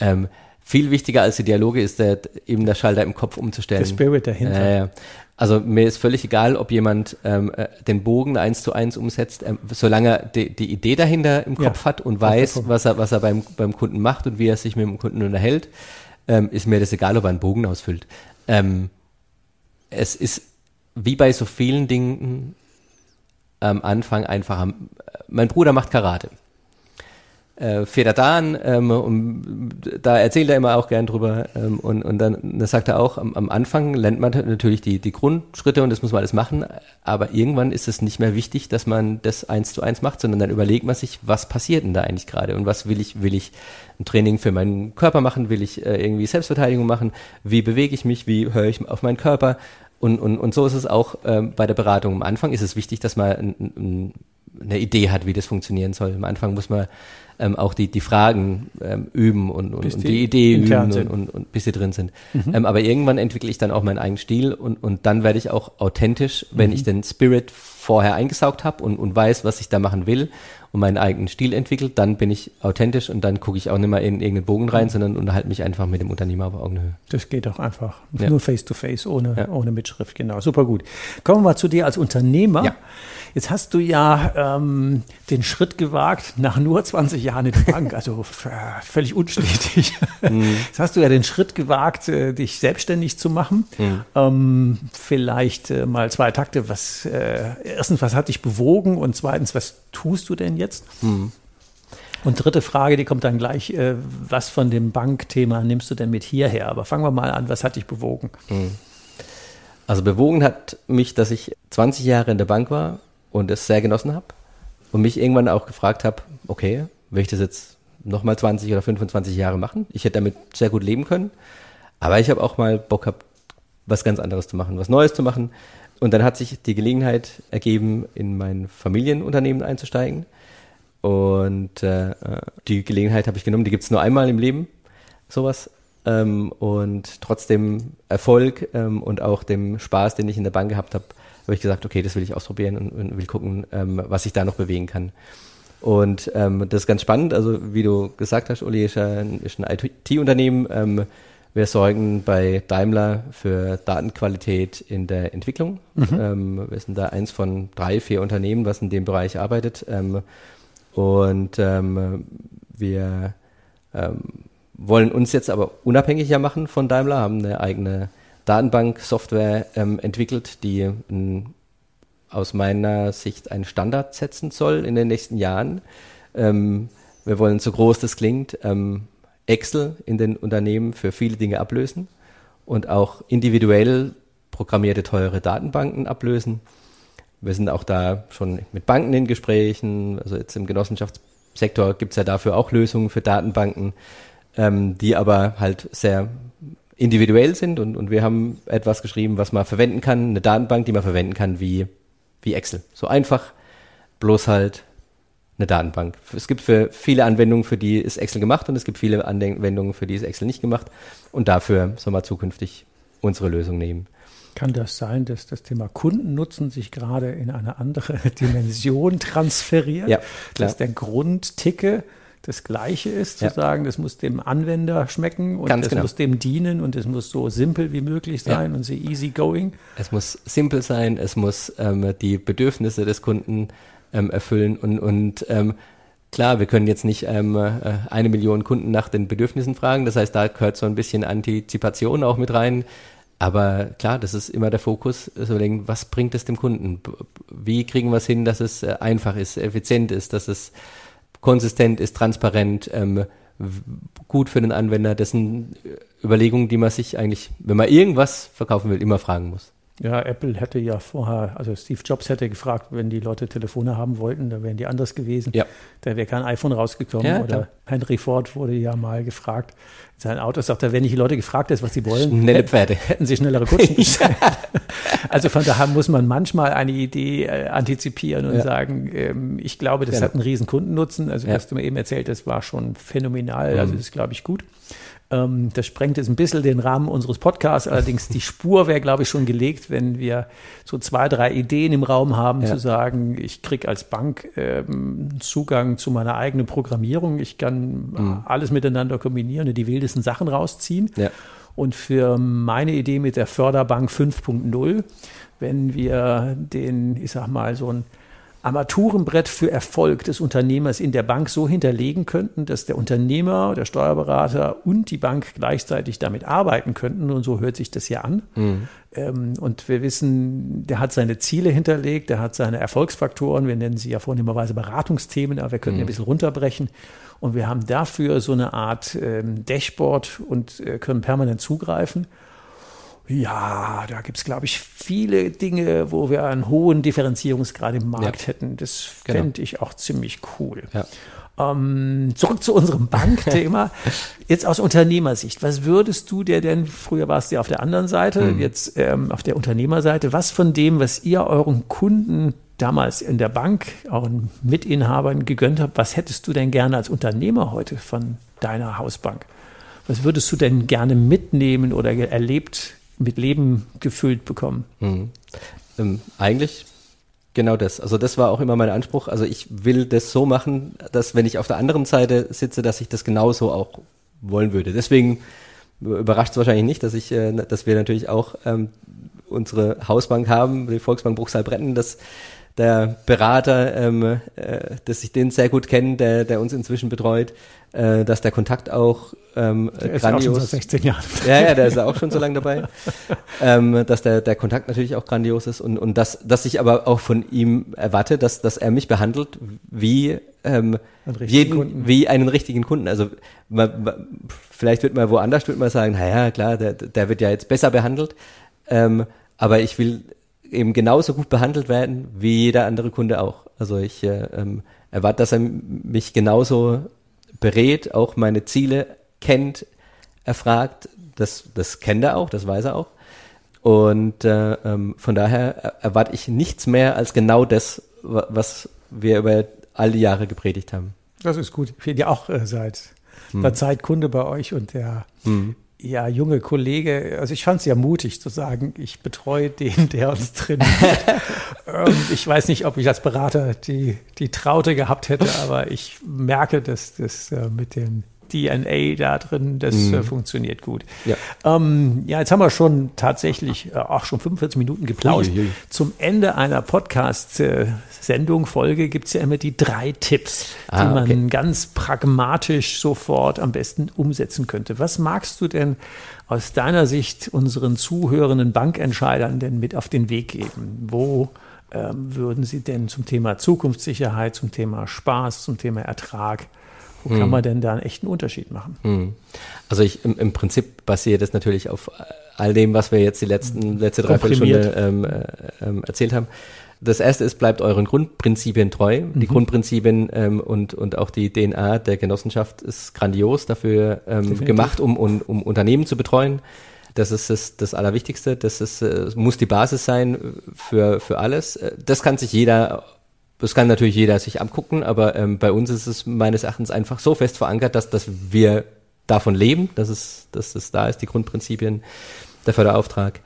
Ähm, viel wichtiger als die Dialoge ist der, eben der Schalter im Kopf umzustellen. Der Spirit dahinter. Äh, also mir ist völlig egal, ob jemand ähm, äh, den Bogen eins zu eins umsetzt, ähm, solange er die, die Idee dahinter im Kopf ja, hat und weiß, was er, was er beim, beim Kunden macht und wie er sich mit dem Kunden unterhält, ähm, ist mir das egal, ob er einen Bogen ausfüllt. Ähm, es ist wie bei so vielen Dingen am Anfang einfacher. Mein Bruder macht Karate äh, Federdan ähm, und da erzählt er immer auch gern drüber ähm, und, und dann das sagt er auch, am, am Anfang lernt man natürlich die, die Grundschritte und das muss man alles machen, aber irgendwann ist es nicht mehr wichtig, dass man das eins zu eins macht, sondern dann überlegt man sich, was passiert denn da eigentlich gerade und was will ich, will ich ein Training für meinen Körper machen, will ich äh, irgendwie Selbstverteidigung machen, wie bewege ich mich, wie höre ich auf meinen Körper und, und, und so ist es auch ähm, bei der Beratung. Am Anfang ist es wichtig, dass man ein, ein, eine Idee hat, wie das funktionieren soll. Am Anfang muss man ähm, auch die, die Fragen ähm, üben und, und, und die, die, Idee üben und, und, und, bis sie drin sind. Mhm. Ähm, aber irgendwann entwickle ich dann auch meinen eigenen Stil und, und dann werde ich auch authentisch, wenn mhm. ich den Spirit vorher eingesaugt habe und, und weiß, was ich da machen will und meinen eigenen Stil entwickelt, dann bin ich authentisch und dann gucke ich auch nicht mehr in irgendeinen Bogen rein, mhm. sondern unterhalte mich einfach mit dem Unternehmer auf Augenhöhe. Das geht auch einfach. Ja. Nur face to face, ohne, ja. ohne Mitschrift, genau. Super gut. Kommen wir mal zu dir als Unternehmer. Ja. Jetzt hast du ja ähm, den Schritt gewagt nach nur 20 Jahren in der Bank, also völlig unstetig. Mhm. Jetzt hast du ja den Schritt gewagt, äh, dich selbstständig zu machen. Mhm. Ähm, vielleicht äh, mal zwei Takte. Was äh, erstens, was hat dich bewogen und zweitens, was tust du denn jetzt? Mhm. Und dritte Frage, die kommt dann gleich, äh, was von dem Bankthema nimmst du denn mit hierher? Aber fangen wir mal an, was hat dich bewogen? Mhm. Also bewogen hat mich, dass ich 20 Jahre in der Bank war und es sehr genossen habe und mich irgendwann auch gefragt habe, okay, will ich das jetzt nochmal 20 oder 25 Jahre machen? Ich hätte damit sehr gut leben können, aber ich habe auch mal Bock gehabt, was ganz anderes zu machen, was Neues zu machen. Und dann hat sich die Gelegenheit ergeben, in mein Familienunternehmen einzusteigen. Und äh, die Gelegenheit habe ich genommen, die gibt es nur einmal im Leben, sowas. Ähm, und trotzdem Erfolg ähm, und auch dem Spaß, den ich in der Bank gehabt habe, habe ich gesagt, okay, das will ich ausprobieren und, und will gucken, ähm, was ich da noch bewegen kann. Und ähm, das ist ganz spannend. Also wie du gesagt hast, Uli ist ein, ist ein IT-Unternehmen. Ähm, wir sorgen bei Daimler für Datenqualität in der Entwicklung. Mhm. Ähm, wir sind da eins von drei, vier Unternehmen, was in dem Bereich arbeitet. Ähm, und ähm, wir ähm, wollen uns jetzt aber unabhängiger machen von Daimler, haben eine eigene Datenbank-Software ähm, entwickelt, die ein aus meiner Sicht einen Standard setzen soll in den nächsten Jahren. Ähm, wir wollen, so groß das klingt, ähm, Excel in den Unternehmen für viele Dinge ablösen und auch individuell programmierte teure Datenbanken ablösen. Wir sind auch da schon mit Banken in Gesprächen. Also jetzt im Genossenschaftssektor gibt es ja dafür auch Lösungen für Datenbanken, ähm, die aber halt sehr individuell sind und, und wir haben etwas geschrieben, was man verwenden kann, eine Datenbank, die man verwenden kann wie, wie Excel. So einfach, bloß halt eine Datenbank. Es gibt für viele Anwendungen, für die ist Excel gemacht und es gibt viele Anwendungen, für die ist Excel nicht gemacht und dafür soll man zukünftig unsere Lösung nehmen. Kann das sein, dass das Thema Kundennutzen sich gerade in eine andere Dimension transferiert? Ja, klar. Dass der Grundticke das Gleiche ist, zu ja. sagen, das muss dem Anwender schmecken und das genau. muss dem dienen und es muss so simpel wie möglich sein ja. und so easy going. Es muss simpel sein, es muss ähm, die Bedürfnisse des Kunden ähm, erfüllen und, und ähm, klar, wir können jetzt nicht ähm, äh, eine Million Kunden nach den Bedürfnissen fragen, das heißt, da gehört so ein bisschen Antizipation auch mit rein. Aber klar, das ist immer der Fokus, zu überlegen, was bringt es dem Kunden? Wie kriegen wir es hin, dass es äh, einfach ist, effizient ist, dass es konsistent ist, transparent, ähm, gut für den Anwender. Das sind Überlegungen, die man sich eigentlich, wenn man irgendwas verkaufen will, immer fragen muss. Ja, Apple hätte ja vorher, also Steve Jobs hätte gefragt, wenn die Leute Telefone haben wollten, dann wären die anders gewesen. Ja. Da wäre kein iPhone rausgekommen. Ja, oder Henry Ford wurde ja mal gefragt, sein Auto sagt er, wenn nicht die Leute gefragt ist, was sie wollen, Schnelle Pferde. hätten sie schnellere Kutschen gestellt. also von daher muss man manchmal eine Idee äh, antizipieren und ja. sagen, ähm, ich glaube, das genau. hat einen riesen Kundennutzen. Also ja. was du mir eben erzählt hast, war schon phänomenal. Also mhm. das ist, glaube ich, gut. Ähm, das sprengt jetzt ein bisschen den Rahmen unseres Podcasts. Allerdings die Spur wäre, glaube ich, schon gelegt, wenn wir so zwei, drei Ideen im Raum haben, ja. zu sagen, ich kriege als Bank ähm, Zugang zu meiner eigenen Programmierung. Ich kann mhm. alles miteinander kombinieren und die wildesten Sachen rausziehen. Ja. Und für meine Idee mit der Förderbank 5.0, wenn wir den, ich sag mal, so ein Armaturenbrett für Erfolg des Unternehmers in der Bank so hinterlegen könnten, dass der Unternehmer, der Steuerberater und die Bank gleichzeitig damit arbeiten könnten. Und so hört sich das ja an. Mhm. Ähm, und wir wissen, der hat seine Ziele hinterlegt, der hat seine Erfolgsfaktoren. Wir nennen sie ja vornehmerweise Beratungsthemen, aber wir können mhm. ein bisschen runterbrechen. Und wir haben dafür so eine Art ähm, Dashboard und äh, können permanent zugreifen. Ja, da gibt es, glaube ich, viele Dinge, wo wir einen hohen Differenzierungsgrad im Markt ja. hätten. Das genau. fände ich auch ziemlich cool. Ja. Ähm, zurück zu unserem Bankthema. Jetzt aus Unternehmersicht, was würdest du dir denn, früher warst du ja auf der anderen Seite, mhm. jetzt ähm, auf der Unternehmerseite, was von dem, was ihr euren Kunden damals in der Bank, euren Mitinhabern gegönnt habt, was hättest du denn gerne als Unternehmer heute von deiner Hausbank? Was würdest du denn gerne mitnehmen oder erlebt mit Leben gefüllt bekommen. Mhm. Ähm, eigentlich genau das. Also das war auch immer mein Anspruch. Also ich will das so machen, dass wenn ich auf der anderen Seite sitze, dass ich das genauso auch wollen würde. Deswegen überrascht es wahrscheinlich nicht, dass ich, äh, dass wir natürlich auch ähm, unsere Hausbank haben, die Volksbank Bruchsal-Bretten, dass der Berater, ähm, äh, dass ich den sehr gut kenne, der, der uns inzwischen betreut, äh, dass der Kontakt auch ähm, der ist grandios. Ist auch schon seit 16 Jahren. Ja, ja, der ist auch schon so lange dabei. ähm, dass der, der Kontakt natürlich auch grandios ist und, und dass, dass ich aber auch von ihm erwarte, dass, dass er mich behandelt wie, ähm, jeden, Kunden. wie einen richtigen Kunden. Also man, vielleicht wird man woanders wird man sagen, naja, klar, der, der wird ja jetzt besser behandelt. Ähm, aber ich will eben genauso gut behandelt werden wie jeder andere Kunde auch. Also ich äh, ähm, erwarte, dass er mich genauso berät, auch meine Ziele kennt, erfragt. Das, das kennt er auch, das weiß er auch. Und äh, ähm, von daher erwarte ich nichts mehr als genau das, was wir über all die Jahre gepredigt haben. Das ist gut. Ich bin ja auch äh, seit hm. der Zeit Kunde bei euch und der hm ja, junge Kollege, also ich fand es ja mutig zu sagen, ich betreue den, der uns trainiert. ähm, ich weiß nicht, ob ich als Berater die, die Traute gehabt hätte, aber ich merke, dass das äh, mit den DNA da drin, das äh, mhm. funktioniert gut. Ja. Ähm, ja, jetzt haben wir schon tatsächlich äh, auch schon 45 Minuten geplauscht. Ui, ui. Zum Ende einer Podcast-Sendung, Folge gibt es ja immer die drei Tipps, ah, die man okay. ganz pragmatisch sofort am besten umsetzen könnte. Was magst du denn aus deiner Sicht unseren zuhörenden Bankentscheidern denn mit auf den Weg geben? Wo ähm, würden Sie denn zum Thema Zukunftssicherheit, zum Thema Spaß, zum Thema Ertrag, wo kann hm. man denn da einen echten Unterschied machen? Hm. Also ich im, im, Prinzip basiert das natürlich auf all dem, was wir jetzt die letzten letzte Dreiviertelstunde ähm, äh, ähm, erzählt haben. Das erste ist, bleibt euren Grundprinzipien treu. Mhm. Die Grundprinzipien ähm, und, und auch die DNA der Genossenschaft ist grandios dafür ähm, gemacht, um, um, um Unternehmen zu betreuen. Das ist das, das Allerwichtigste. Das ist, äh, muss die Basis sein für, für alles. Äh, das kann sich jeder, das kann natürlich jeder sich angucken, aber ähm, bei uns ist es meines Erachtens einfach so fest verankert, dass, dass wir davon leben, dass es, dass es da ist, die Grundprinzipien, der Förderauftrag.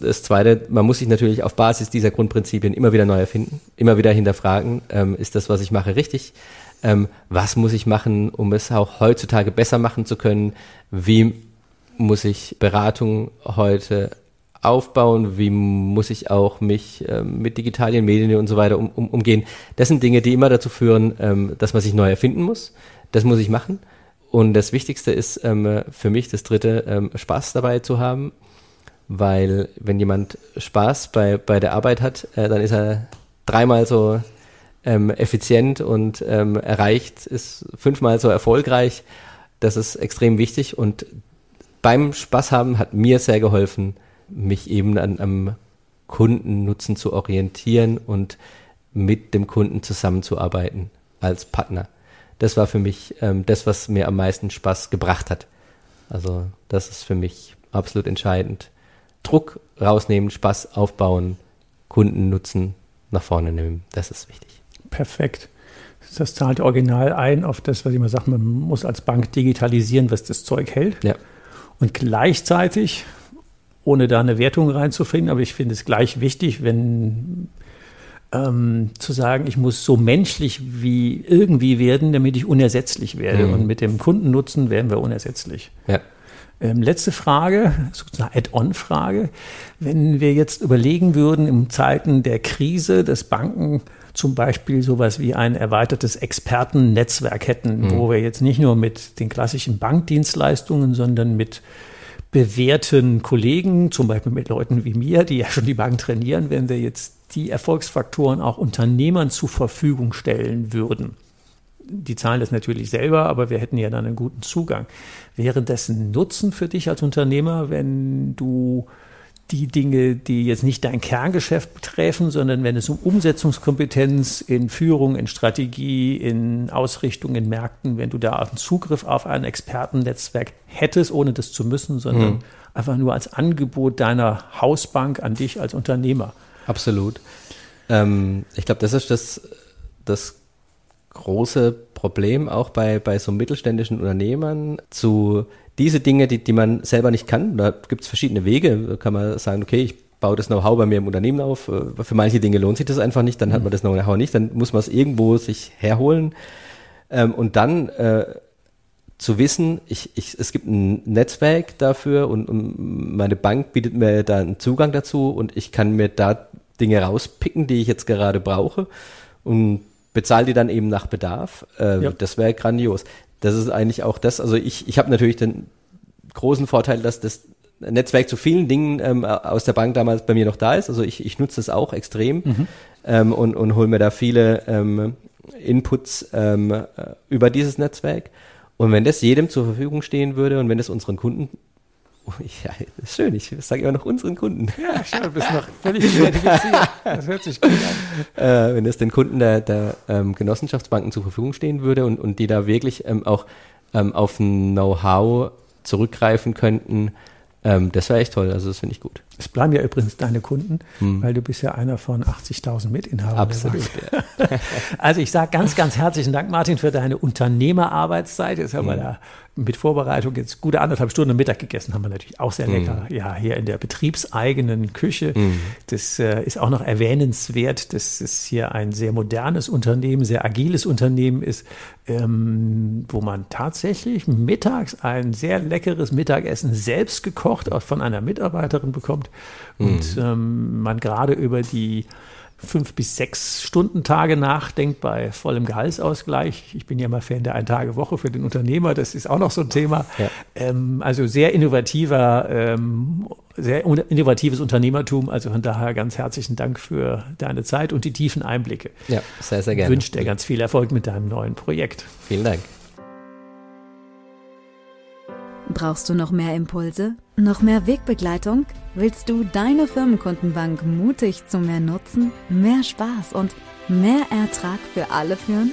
Das Zweite, man muss sich natürlich auf Basis dieser Grundprinzipien immer wieder neu erfinden, immer wieder hinterfragen, ähm, ist das, was ich mache, richtig? Ähm, was muss ich machen, um es auch heutzutage besser machen zu können? Wie muss ich Beratung heute aufbauen? Wie muss ich auch mich ähm, mit digitalen Medien und so weiter um, um, umgehen? Das sind Dinge, die immer dazu führen, ähm, dass man sich neu erfinden muss. Das muss ich machen. Und das Wichtigste ist ähm, für mich, das Dritte, ähm, Spaß dabei zu haben weil wenn jemand Spaß bei, bei der Arbeit hat, äh, dann ist er dreimal so ähm, effizient und ähm, erreicht, ist fünfmal so erfolgreich. Das ist extrem wichtig und beim Spaß haben hat mir sehr geholfen, mich eben an, am Kundennutzen zu orientieren und mit dem Kunden zusammenzuarbeiten als Partner. Das war für mich ähm, das, was mir am meisten Spaß gebracht hat. Also das ist für mich absolut entscheidend. Druck rausnehmen, Spaß aufbauen, Kunden nutzen, nach vorne nehmen. Das ist wichtig. Perfekt. Das zahlt original ein auf das, was ich immer sage, man muss als Bank digitalisieren, was das Zeug hält. Ja. Und gleichzeitig, ohne da eine Wertung reinzufinden, aber ich finde es gleich wichtig, wenn ähm, zu sagen, ich muss so menschlich wie irgendwie werden, damit ich unersetzlich werde. Mhm. Und mit dem Kundennutzen werden wir unersetzlich. Ja. Ähm, letzte Frage, sozusagen Add-on-Frage. Wenn wir jetzt überlegen würden, in Zeiten der Krise, dass Banken zum Beispiel sowas wie ein erweitertes Expertennetzwerk hätten, mhm. wo wir jetzt nicht nur mit den klassischen Bankdienstleistungen, sondern mit bewährten Kollegen, zum Beispiel mit Leuten wie mir, die ja schon die Bank trainieren, wenn wir jetzt die Erfolgsfaktoren auch Unternehmern zur Verfügung stellen würden die zahlen das natürlich selber, aber wir hätten ja dann einen guten Zugang. Wäre das ein Nutzen für dich als Unternehmer, wenn du die Dinge, die jetzt nicht dein Kerngeschäft betreffen, sondern wenn es um Umsetzungskompetenz in Führung, in Strategie, in Ausrichtung, in Märkten, wenn du da einen Zugriff auf ein Expertennetzwerk hättest, ohne das zu müssen, sondern mhm. einfach nur als Angebot deiner Hausbank an dich als Unternehmer. Absolut. Ähm, ich glaube, das ist das, das große Problem auch bei, bei so mittelständischen Unternehmern zu diese Dinge, die, die man selber nicht kann. Da gibt es verschiedene Wege. Da kann man sagen, okay, ich baue das Know-how bei mir im Unternehmen auf. Äh, für manche Dinge lohnt sich das einfach nicht, dann hat man das Know-how nicht, dann muss man es irgendwo sich herholen. Ähm, und dann äh, zu wissen, ich, ich, es gibt ein Netzwerk dafür und, und meine Bank bietet mir da einen Zugang dazu und ich kann mir da Dinge rauspicken, die ich jetzt gerade brauche. Und bezahle die dann eben nach Bedarf. Äh, ja. Das wäre grandios. Das ist eigentlich auch das. Also ich, ich habe natürlich den großen Vorteil, dass das Netzwerk zu vielen Dingen ähm, aus der Bank damals bei mir noch da ist. Also ich, ich nutze das auch extrem mhm. ähm, und, und hole mir da viele ähm, Inputs ähm, äh, über dieses Netzwerk. Und wenn das jedem zur Verfügung stehen würde und wenn das unseren Kunden ja, das schön. Ich sage immer noch unseren Kunden. Ja, schön, bist noch völlig identifiziert. Das hört sich gut an. Äh, wenn es den Kunden der, der ähm, Genossenschaftsbanken zur Verfügung stehen würde und, und die da wirklich ähm, auch ähm, auf Know-how zurückgreifen könnten, ähm, das wäre echt toll. Also das finde ich gut. Es bleiben ja übrigens deine Kunden, hm. weil du bist ja einer von 80.000 Mitinhabern. Absolut. Ja. also ich sage ganz, ganz herzlichen Dank, Martin, für deine Unternehmerarbeitszeit. Jetzt haben hm. wir da mit Vorbereitung jetzt gute anderthalb Stunden Mittag gegessen, haben wir natürlich auch sehr lecker. Mm. Ja, hier in der betriebseigenen Küche. Mm. Das äh, ist auch noch erwähnenswert, dass es hier ein sehr modernes Unternehmen, sehr agiles Unternehmen ist, ähm, wo man tatsächlich mittags ein sehr leckeres Mittagessen selbst gekocht auch von einer Mitarbeiterin bekommt mm. und ähm, man gerade über die fünf bis sechs Stunden Tage nachdenkt bei vollem Gehaltsausgleich. Ich bin ja mal Fan der Ein-Tage-Woche für den Unternehmer. Das ist auch noch so ein Thema. Ja. Ähm, also sehr innovativer ähm, sehr innovatives Unternehmertum. Also von daher ganz herzlichen Dank für deine Zeit und die tiefen Einblicke. Ja, sehr, sehr gerne. Ich wünsche dir ganz viel Erfolg mit deinem neuen Projekt. Vielen Dank. Brauchst du noch mehr Impulse? Noch mehr Wegbegleitung? Willst du deine Firmenkundenbank mutig zu mehr Nutzen, mehr Spaß und mehr Ertrag für alle führen?